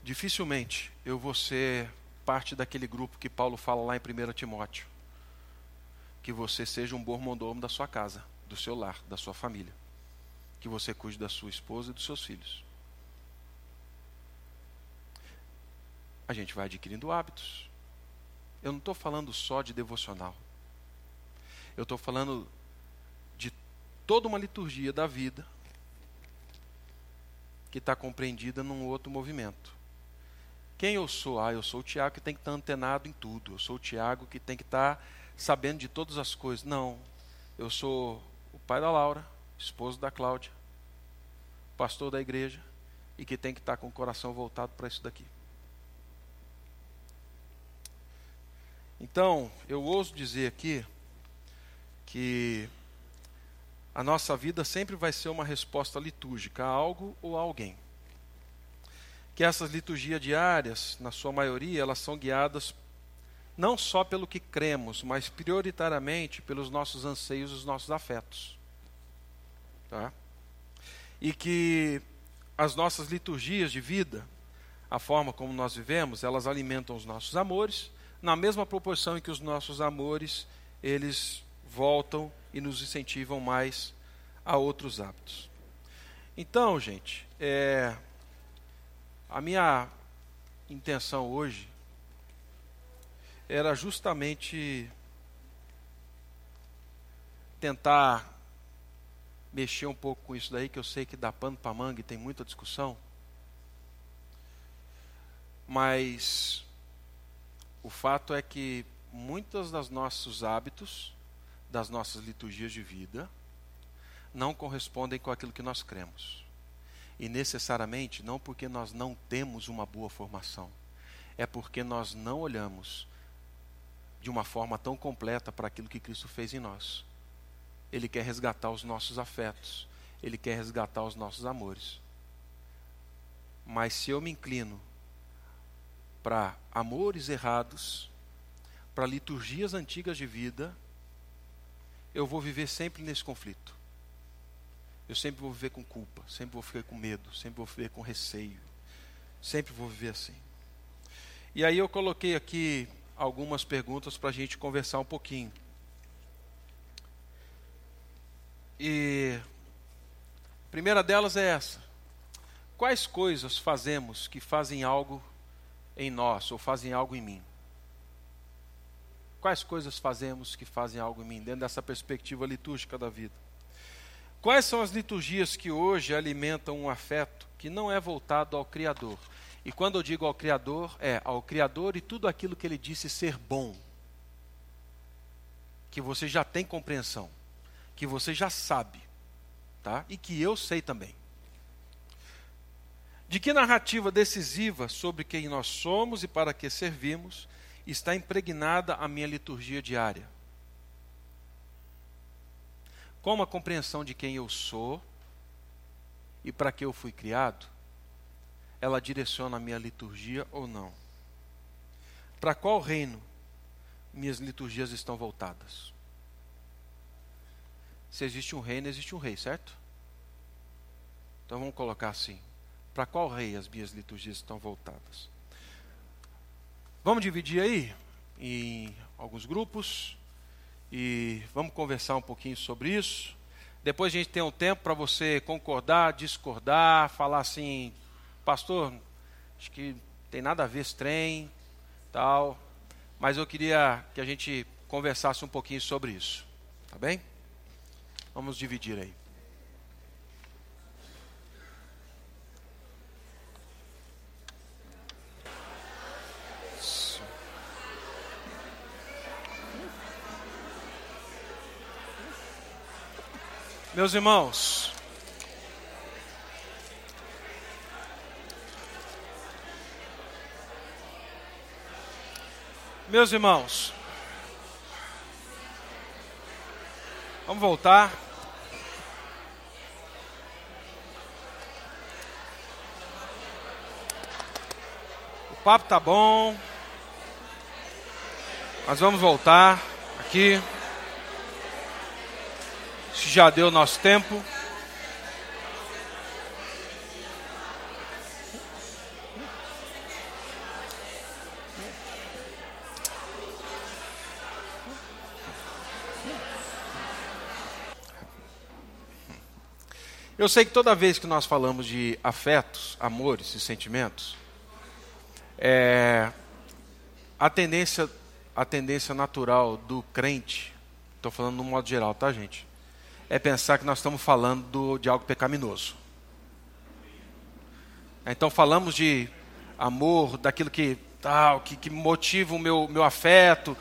Dificilmente eu vou ser parte daquele grupo que Paulo fala lá em 1 Timóteo. que você seja um bom mordomo da sua casa, do seu lar, da sua família. Que você cuide da sua esposa e dos seus filhos. A gente vai adquirindo hábitos. Eu não estou falando só de devocional. Eu estou falando toda uma liturgia da vida que está compreendida num outro movimento. Quem eu sou? Ah, eu sou o Tiago que tem que estar tá antenado em tudo. Eu sou o Tiago que tem que estar tá sabendo de todas as coisas. Não. Eu sou o pai da Laura, esposo da Cláudia, pastor da igreja e que tem que estar tá com o coração voltado para isso daqui. Então, eu ouso dizer aqui que a nossa vida sempre vai ser uma resposta litúrgica a algo ou a alguém. Que essas liturgias diárias, na sua maioria, elas são guiadas não só pelo que cremos, mas prioritariamente pelos nossos anseios e os nossos afetos. Tá? E que as nossas liturgias de vida, a forma como nós vivemos, elas alimentam os nossos amores, na mesma proporção em que os nossos amores, eles voltam e nos incentivam mais a outros hábitos. Então, gente, é, a minha intenção hoje era justamente tentar mexer um pouco com isso daí, que eu sei que dá pano para manga e tem muita discussão. Mas o fato é que muitos dos nossos hábitos das nossas liturgias de vida não correspondem com aquilo que nós cremos. E necessariamente não porque nós não temos uma boa formação, é porque nós não olhamos de uma forma tão completa para aquilo que Cristo fez em nós. Ele quer resgatar os nossos afetos, ele quer resgatar os nossos amores. Mas se eu me inclino para amores errados, para liturgias antigas de vida, eu vou viver sempre nesse conflito. Eu sempre vou viver com culpa, sempre vou viver com medo, sempre vou viver com receio. Sempre vou viver assim. E aí eu coloquei aqui algumas perguntas para a gente conversar um pouquinho. E a primeira delas é essa: Quais coisas fazemos que fazem algo em nós ou fazem algo em mim? Quais coisas fazemos que fazem algo em mim, dentro dessa perspectiva litúrgica da vida? Quais são as liturgias que hoje alimentam um afeto que não é voltado ao Criador? E quando eu digo ao Criador, é ao Criador e tudo aquilo que ele disse ser bom. Que você já tem compreensão, que você já sabe, tá? E que eu sei também. De que narrativa decisiva sobre quem nós somos e para que servimos está impregnada a minha liturgia diária. Como a compreensão de quem eu sou e para que eu fui criado, ela direciona a minha liturgia ou não? Para qual reino minhas liturgias estão voltadas? Se existe um reino, existe um rei, certo? Então vamos colocar assim: para qual rei as minhas liturgias estão voltadas? Vamos dividir aí em alguns grupos e vamos conversar um pouquinho sobre isso. Depois a gente tem um tempo para você concordar, discordar, falar assim, pastor, acho que tem nada a ver esse trem, tal. Mas eu queria que a gente conversasse um pouquinho sobre isso. Tá bem? Vamos dividir aí. Meus irmãos, meus irmãos, vamos voltar. O papo tá bom, mas vamos voltar aqui já deu nosso tempo. Eu sei que toda vez que nós falamos de afetos, amores e sentimentos, é, a tendência a tendência natural do crente, estou falando no modo geral, tá, gente? É pensar que nós estamos falando do, de algo pecaminoso. Então falamos de amor, daquilo que tal, que, que motiva o meu, meu afeto.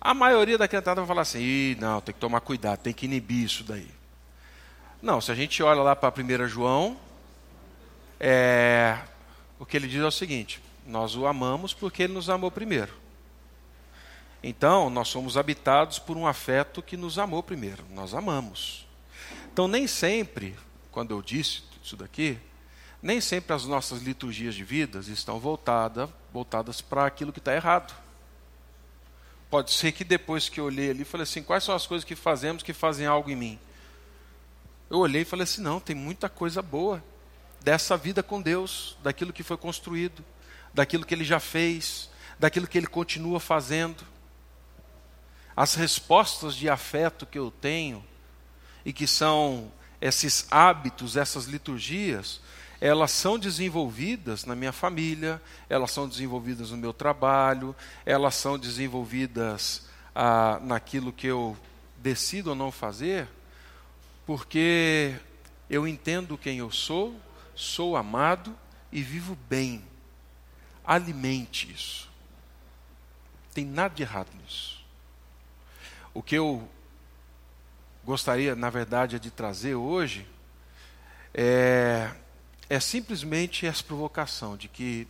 A maioria da criançada vai falar assim, não, tem que tomar cuidado, tem que inibir isso daí. Não, se a gente olha lá para 1 João, é, o que ele diz é o seguinte: nós o amamos porque ele nos amou primeiro. Então, nós somos habitados por um afeto que nos amou primeiro, nós amamos. Então, nem sempre, quando eu disse isso daqui, nem sempre as nossas liturgias de vidas estão voltada, voltadas para aquilo que está errado. Pode ser que depois que eu olhei ali, falei assim: quais são as coisas que fazemos que fazem algo em mim? Eu olhei e falei assim: não, tem muita coisa boa dessa vida com Deus, daquilo que foi construído, daquilo que Ele já fez, daquilo que Ele continua fazendo. As respostas de afeto que eu tenho, e que são esses hábitos, essas liturgias, elas são desenvolvidas na minha família, elas são desenvolvidas no meu trabalho, elas são desenvolvidas ah, naquilo que eu decido ou não fazer, porque eu entendo quem eu sou, sou amado e vivo bem. Alimente isso. Tem nada de errado nisso. O que eu gostaria, na verdade, de trazer hoje é, é simplesmente essa provocação de que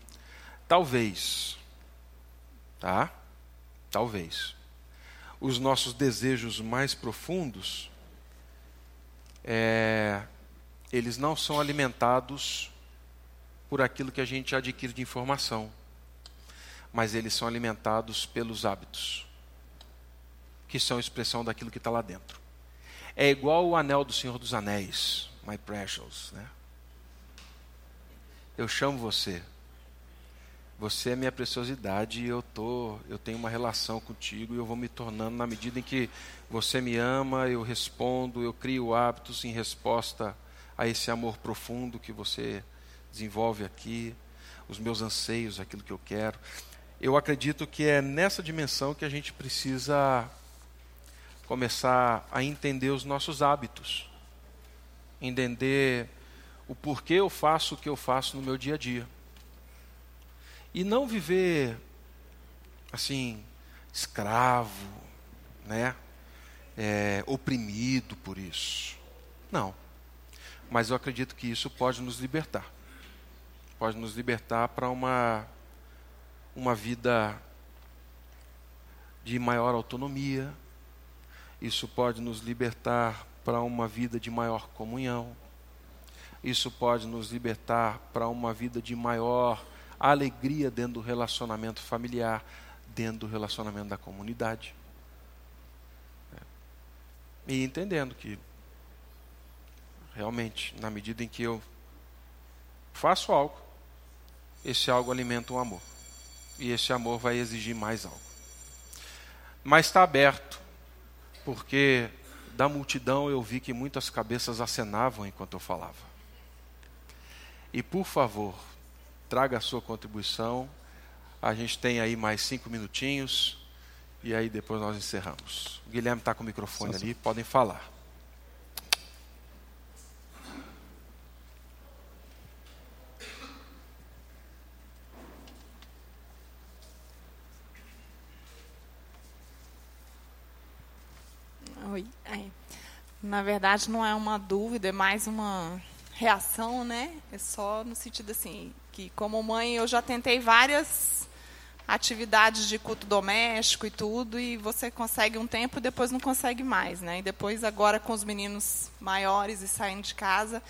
talvez, tá? Talvez, os nossos desejos mais profundos, é, eles não são alimentados por aquilo que a gente adquire de informação, mas eles são alimentados pelos hábitos, que são expressão daquilo que está lá dentro. É igual o anel do Senhor dos Anéis, My Precious, né? Eu chamo você. Você é minha preciosidade e eu tô, eu tenho uma relação contigo e eu vou me tornando na medida em que você me ama, eu respondo, eu crio hábitos em resposta a esse amor profundo que você desenvolve aqui, os meus anseios, aquilo que eu quero. Eu acredito que é nessa dimensão que a gente precisa começar a entender os nossos hábitos, entender o porquê eu faço o que eu faço no meu dia a dia. E não viver assim, escravo, né? É, oprimido por isso. Não. Mas eu acredito que isso pode nos libertar. Pode nos libertar para uma, uma vida de maior autonomia. Isso pode nos libertar para uma vida de maior comunhão. Isso pode nos libertar para uma vida de maior alegria dentro do relacionamento familiar, dentro do relacionamento da comunidade. E entendendo que realmente, na medida em que eu faço algo, esse algo alimenta um amor. E esse amor vai exigir mais algo. Mas está aberto, porque da multidão eu vi que muitas cabeças acenavam enquanto eu falava. E por favor, traga a sua contribuição. A gente tem aí mais cinco minutinhos. E aí depois nós encerramos. O Guilherme está com o microfone ali, podem falar. Oi. É. Na verdade, não é uma dúvida, é mais uma reação, né? É só no sentido assim, que como mãe eu já tentei várias atividades de culto doméstico e tudo, e você consegue um tempo e depois não consegue mais, né? E depois agora com os meninos maiores e saindo de casa,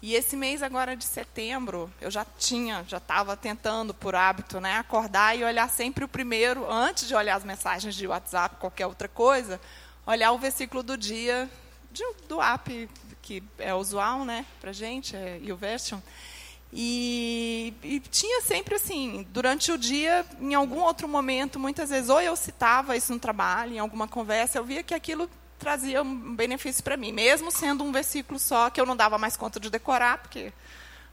e esse mês agora de setembro, eu já tinha, já estava tentando por hábito, né, acordar e olhar sempre o primeiro, antes de olhar as mensagens de WhatsApp, qualquer outra coisa, olhar o versículo do dia de, do app, que é usual né, para gente, é YouVersion. E, e tinha sempre assim, durante o dia, em algum outro momento, muitas vezes, ou eu citava isso no trabalho, em alguma conversa, eu via que aquilo trazia um benefício para mim, mesmo sendo um versículo só que eu não dava mais conta de decorar, porque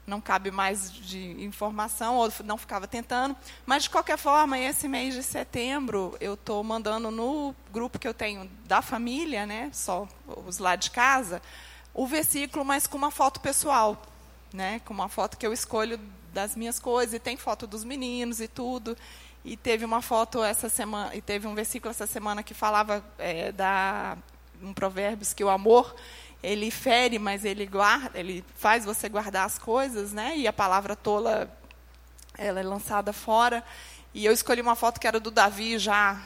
não cabe mais de informação, ou não ficava tentando. Mas, de qualquer forma, esse mês de setembro, eu estou mandando no grupo que eu tenho da família, né, só os lá de casa, o versículo, mas com uma foto pessoal, né, com uma foto que eu escolho das minhas coisas, e tem foto dos meninos e tudo. E teve uma foto essa semana, e teve um versículo essa semana que falava é, da um provérbios que o amor ele fere, mas ele guarda, ele faz você guardar as coisas, né? E a palavra tola ela é lançada fora. E eu escolhi uma foto que era do Davi já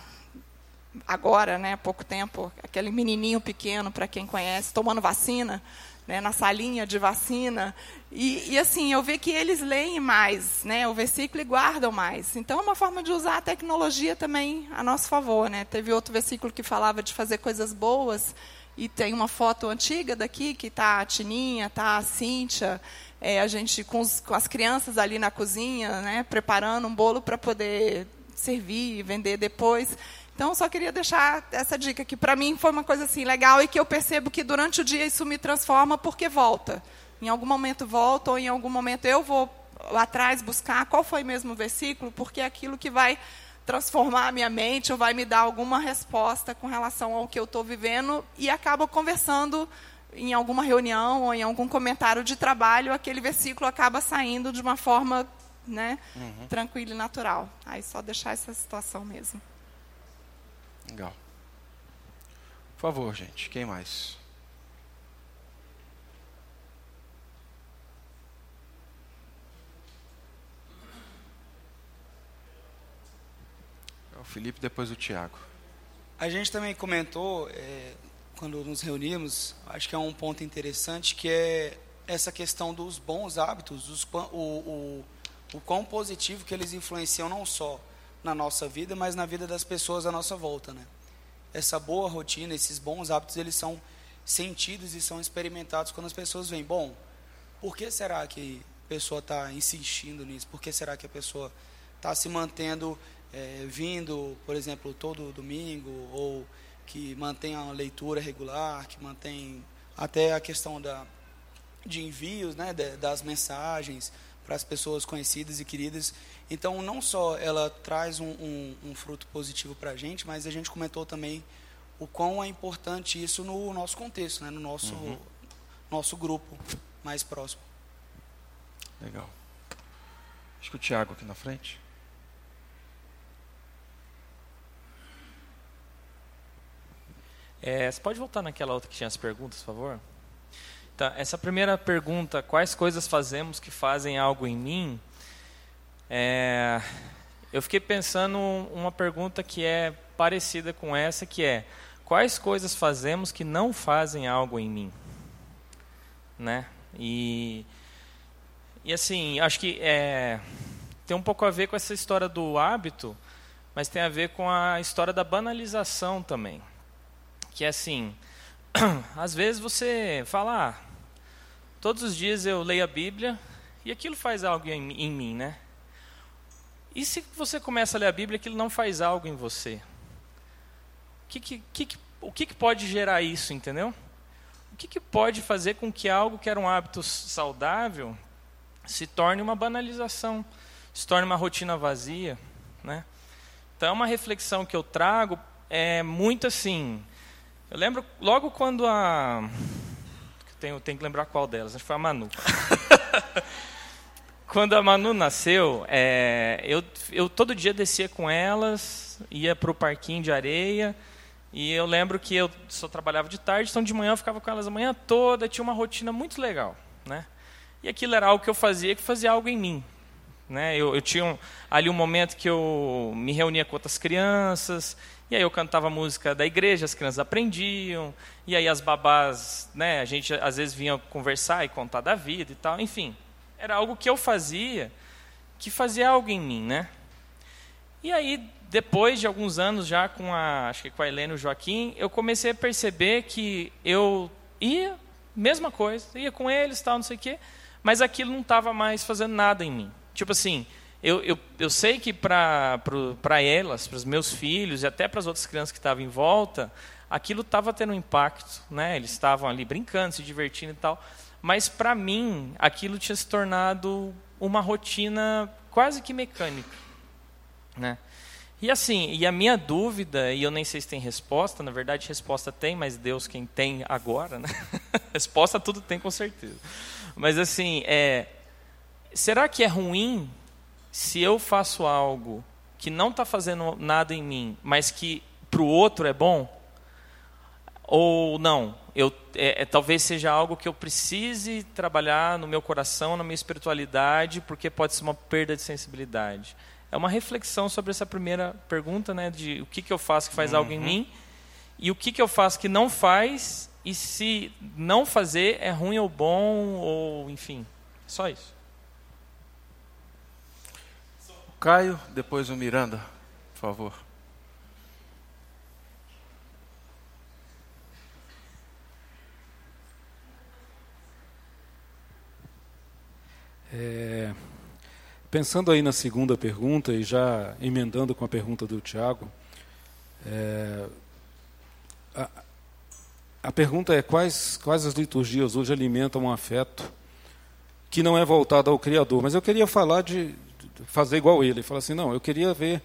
agora, né, há pouco tempo, aquele menininho pequeno, para quem conhece, tomando vacina, né, na salinha de vacina. E, e, assim, eu vejo que eles leem mais né, o versículo e guardam mais. Então, é uma forma de usar a tecnologia também a nosso favor. Né? Teve outro versículo que falava de fazer coisas boas, e tem uma foto antiga daqui, que está a Tininha, está a Cíntia, é, a gente com, os, com, as crianças ali na cozinha, né, preparando um bolo para poder servir e vender depois. Então, só queria deixar essa dica que para mim foi uma coisa assim legal e que eu percebo que durante o dia isso me transforma porque volta. Em algum momento volta ou em algum momento eu vou atrás buscar qual foi mesmo o versículo, porque é aquilo que vai transformar a minha mente ou vai me dar alguma resposta com relação ao que eu estou vivendo e acabo conversando em alguma reunião ou em algum comentário de trabalho, aquele versículo acaba saindo de uma forma né, uhum. tranquila e natural. Aí só deixar essa situação mesmo. Legal. Por favor, gente, quem mais? O Felipe, depois o Tiago. A gente também comentou, é, quando nos reunimos, acho que é um ponto interessante, que é essa questão dos bons hábitos, os, o, o, o quão positivo que eles influenciam não só na nossa vida, mas na vida das pessoas à nossa volta, né? Essa boa rotina, esses bons hábitos, eles são sentidos e são experimentados quando as pessoas veem, bom, por que será que a pessoa está insistindo nisso? Por que será que a pessoa está se mantendo é, vindo, por exemplo, todo domingo, ou que mantém a leitura regular, que mantém até a questão da, de envios, né, das mensagens, para as pessoas conhecidas e queridas. Então, não só ela traz um, um, um fruto positivo para a gente, mas a gente comentou também o quão é importante isso no nosso contexto, né? no nosso, uhum. nosso grupo mais próximo. Legal. Acho que o Tiago aqui na frente. É, você pode voltar naquela outra que tinha as perguntas, por favor? Tá, essa primeira pergunta, quais coisas fazemos que fazem algo em mim? É, eu fiquei pensando uma pergunta que é parecida com essa, que é quais coisas fazemos que não fazem algo em mim, né? E e assim, acho que é, tem um pouco a ver com essa história do hábito, mas tem a ver com a história da banalização também, que é assim, <clears throat> às vezes você fala, ah, todos os dias eu leio a Bíblia e aquilo faz algo em, em mim, né? E se você começa a ler a Bíblia aquilo não faz algo em você? O que, que, que, o que, que pode gerar isso, entendeu? O que, que pode fazer com que algo que era um hábito saudável se torne uma banalização, se torne uma rotina vazia, né? Então, é uma reflexão que eu trago é muito assim, eu lembro logo quando a. Tenho, tenho que lembrar qual delas, acho que foi a Manu. <laughs> quando a Manu nasceu, é, eu, eu todo dia descia com elas, ia para o parquinho de areia. E eu lembro que eu só trabalhava de tarde, então de manhã eu ficava com elas a manhã toda, tinha uma rotina muito legal. Né? E aquilo era algo que eu fazia, que fazia algo em mim. Né? Eu, eu tinha um, ali um momento que eu me reunia com outras crianças, e aí eu cantava música da igreja, as crianças aprendiam, e aí as babás, né, a gente às vezes vinha conversar e contar da vida e tal, enfim. Era algo que eu fazia, que fazia algo em mim, né? E aí, depois de alguns anos já com a, acho que com a Helena e o Joaquim, eu comecei a perceber que eu ia, mesma coisa, ia com eles, tal, não sei o quê, mas aquilo não estava mais fazendo nada em mim. Tipo assim, eu, eu, eu sei que para elas, para os meus filhos e até para as outras crianças que estavam em volta, aquilo estava tendo um impacto, né? Eles estavam ali brincando, se divertindo e tal. Mas para mim, aquilo tinha se tornado uma rotina quase que mecânica, né? E assim, e a minha dúvida, e eu nem sei se tem resposta, na verdade resposta tem, mas Deus quem tem agora, né? <laughs> resposta tudo tem com certeza. Mas assim, é, será que é ruim se eu faço algo que não está fazendo nada em mim, mas que para o outro é bom? Ou não? Eu, é, é, talvez seja algo que eu precise trabalhar no meu coração, na minha espiritualidade, porque pode ser uma perda de sensibilidade. É uma reflexão sobre essa primeira pergunta, né, de o que, que eu faço que faz uhum. algo em mim e o que, que eu faço que não faz e se não fazer é ruim ou bom ou enfim, só isso. Caio, depois o Miranda, por favor. É, pensando aí na segunda pergunta e já emendando com a pergunta do Tiago, é, a, a, pergunta é quais, quais as liturgias hoje alimentam um afeto que não é voltado ao Criador. Mas eu queria falar de, fazer igual ele, falar assim, não, eu queria ver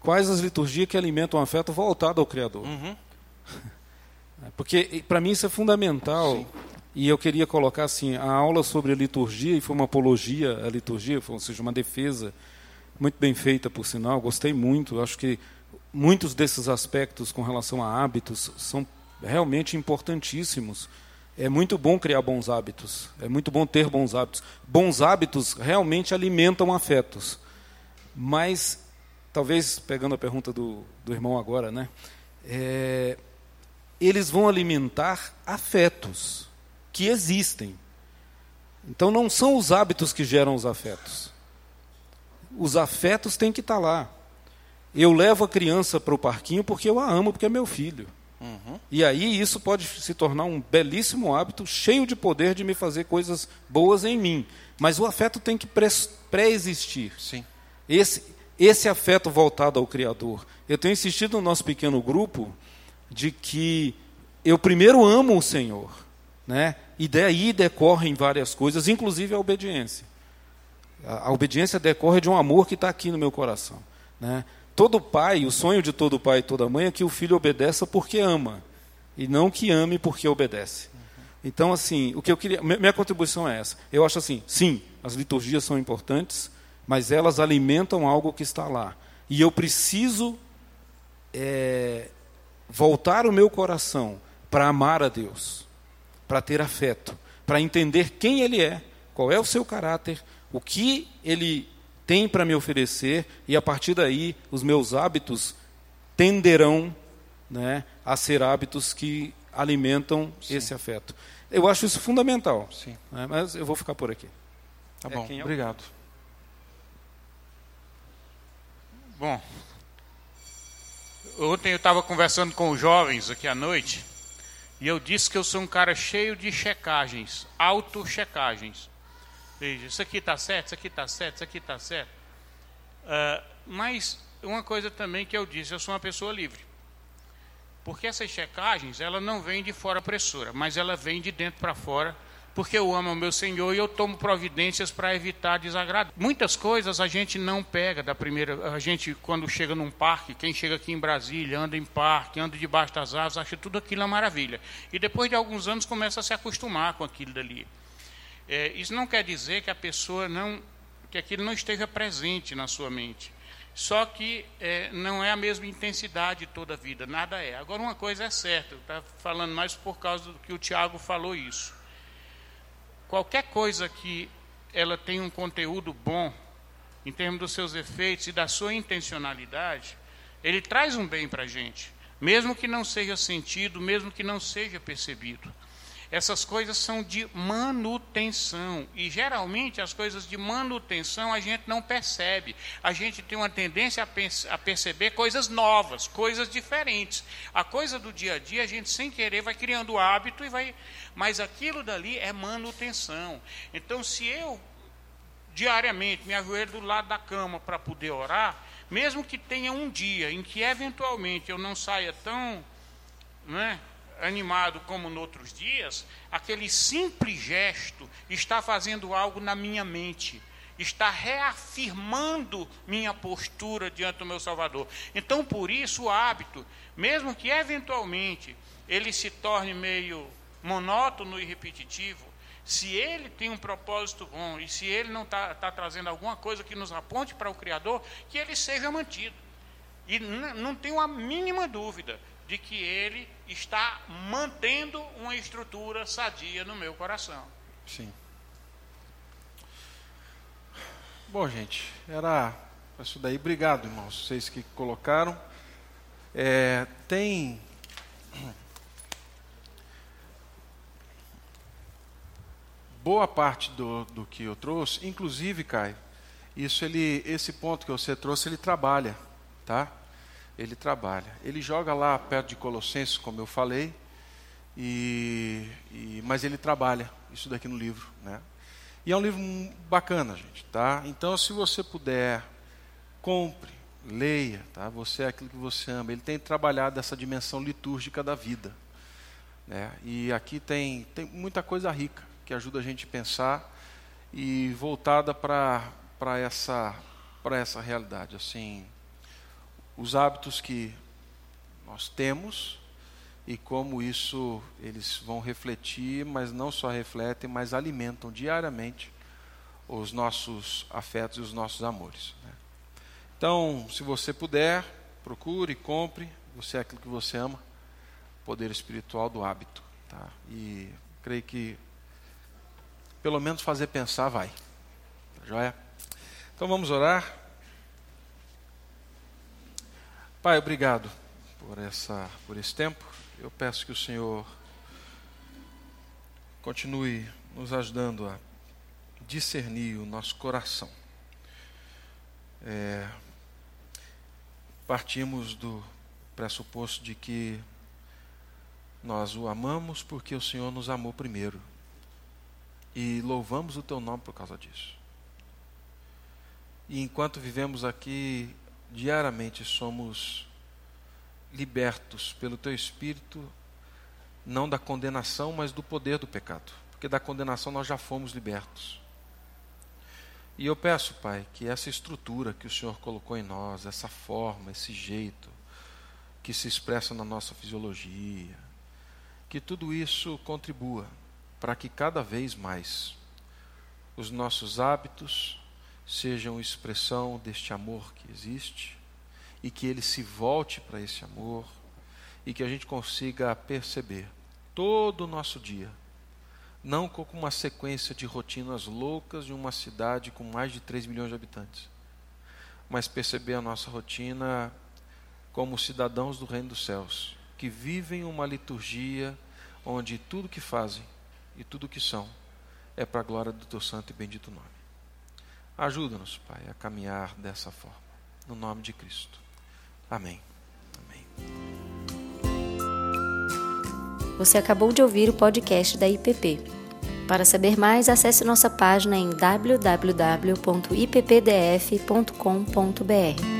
quais as liturgias que alimentam um afeto voltado ao Criador. Uhum. <laughs> Porque para mim isso é fundamental. Sim. E eu queria colocar assim, a aula sobre a liturgia, e foi uma apologia à liturgia, ou seja, uma defesa muito bem feita, por sinal, gostei muito. Acho que muitos desses aspectos com relação a hábitos são realmente importantíssimos. É muito bom criar bons hábitos, é muito bom ter bons hábitos. Bons hábitos realmente alimentam afetos. Mas, talvez, pegando a pergunta do, do irmão agora, né, é, eles vão alimentar afetos que existem. Então não são os hábitos que geram os afetos. Os afetos têm que estar lá. Eu levo a criança para o parquinho porque eu a amo, porque é meu filho. Uhum. E aí isso pode se tornar um belíssimo hábito, cheio de poder de me fazer coisas boas em mim. Mas o afeto tem que pré-existir. Sim. Esse, esse afeto voltado ao Criador. Eu tenho insistido no nosso pequeno grupo de que eu primeiro amo o Senhor. Né? E daí decorrem várias coisas, inclusive a obediência. A, a obediência decorre de um amor que está aqui no meu coração. Né? Todo pai, o sonho de todo pai e toda mãe é que o filho obedeça porque ama, e não que ame porque obedece. Então, assim, o que eu queria, minha contribuição é essa. Eu acho assim, sim, as liturgias são importantes, mas elas alimentam algo que está lá. E eu preciso é, voltar o meu coração para amar a Deus para ter afeto, para entender quem ele é, qual é o seu caráter, o que ele tem para me oferecer, e a partir daí os meus hábitos tenderão né, a ser hábitos que alimentam Sim. esse afeto. Eu acho isso fundamental. Sim. Né, mas eu vou ficar por aqui. Tá é bom, é obrigado. Bom, ontem eu estava conversando com os jovens aqui à noite e eu disse que eu sou um cara cheio de checagens, auto-checagens. Veja, isso aqui está certo, isso aqui está certo, isso aqui está certo. Uh, mas uma coisa também que eu disse, eu sou uma pessoa livre. Porque essas checagens, ela não vem de fora pressora, mas ela vem de dentro para fora porque eu amo o meu Senhor e eu tomo providências para evitar desagrado. Muitas coisas a gente não pega da primeira. A gente, quando chega num parque, quem chega aqui em Brasília, anda em parque, anda debaixo das árvores, acha tudo aquilo uma maravilha. E depois de alguns anos começa a se acostumar com aquilo dali. É, isso não quer dizer que a pessoa não. que aquilo não esteja presente na sua mente. Só que é, não é a mesma intensidade toda a vida, nada é. Agora, uma coisa é certa, eu estava falando mais por causa do que o Tiago falou isso qualquer coisa que ela tenha um conteúdo bom, em termos dos seus efeitos e da sua intencionalidade, ele traz um bem para a gente, mesmo que não seja sentido, mesmo que não seja percebido. Essas coisas são de manutenção. E geralmente as coisas de manutenção a gente não percebe. A gente tem uma tendência a, a, perceber coisas novas, coisas diferentes. A coisa do dia a dia a gente sem querer vai criando hábito e vai. Mas aquilo dali é manutenção. Então, se eu diariamente me ajoelho do lado da cama para poder orar, mesmo que tenha um dia em que eventualmente eu não saia tão né, animado como nos outros dias, aquele simples gesto está fazendo algo na minha mente, está reafirmando minha postura diante do meu Salvador. Então, por isso, o hábito, mesmo que eventualmente ele se torne meio monótono e repetitivo, se ele tem um propósito bom e se ele não está tá trazendo alguma coisa que nos aponte para o Criador, que ele seja mantido. E não tenho a mínima dúvida de que ele está mantendo uma estrutura sadia no meu coração. Sim. Bom, gente, era isso daí. Obrigado, irmãos, vocês que colocaram. É, tem. Boa parte do, do que eu trouxe, inclusive, Caio, isso ele, esse ponto que você trouxe, ele trabalha, tá? Ele trabalha. Ele joga lá perto de Colossenses, como eu falei, e, e mas ele trabalha isso daqui no livro, né? E é um livro bacana, gente, tá? Então, se você puder, compre, leia, tá? Você é aquilo que você ama. Ele tem trabalhado essa dimensão litúrgica da vida, né? E aqui tem tem muita coisa rica que ajuda a gente a pensar e voltada para essa essa realidade, assim, os hábitos que nós temos e como isso eles vão refletir, mas não só refletem, mas alimentam diariamente os nossos afetos e os nossos amores. Né? Então, se você puder, procure, compre. Você é aquilo que você ama, poder espiritual do hábito. Tá? E creio que pelo menos fazer pensar vai. Tá joia? Então vamos orar. Pai, obrigado por, essa, por esse tempo. Eu peço que o Senhor continue nos ajudando a discernir o nosso coração. É, partimos do pressuposto de que nós o amamos porque o Senhor nos amou primeiro. E louvamos o teu nome por causa disso. E enquanto vivemos aqui, diariamente somos libertos pelo teu espírito, não da condenação, mas do poder do pecado. Porque da condenação nós já fomos libertos. E eu peço, Pai, que essa estrutura que o Senhor colocou em nós, essa forma, esse jeito que se expressa na nossa fisiologia, que tudo isso contribua para que cada vez mais os nossos hábitos sejam expressão deste amor que existe e que ele se volte para esse amor e que a gente consiga perceber todo o nosso dia, não como uma sequência de rotinas loucas de uma cidade com mais de 3 milhões de habitantes, mas perceber a nossa rotina como cidadãos do reino dos céus, que vivem uma liturgia onde tudo que fazem e tudo que são é para a glória do teu santo e bendito nome. Ajuda-nos, Pai, a caminhar dessa forma, no nome de Cristo. Amém. Amém. Você acabou de ouvir o podcast da IPP. Para saber mais, acesse nossa página em www.ippdf.com.br.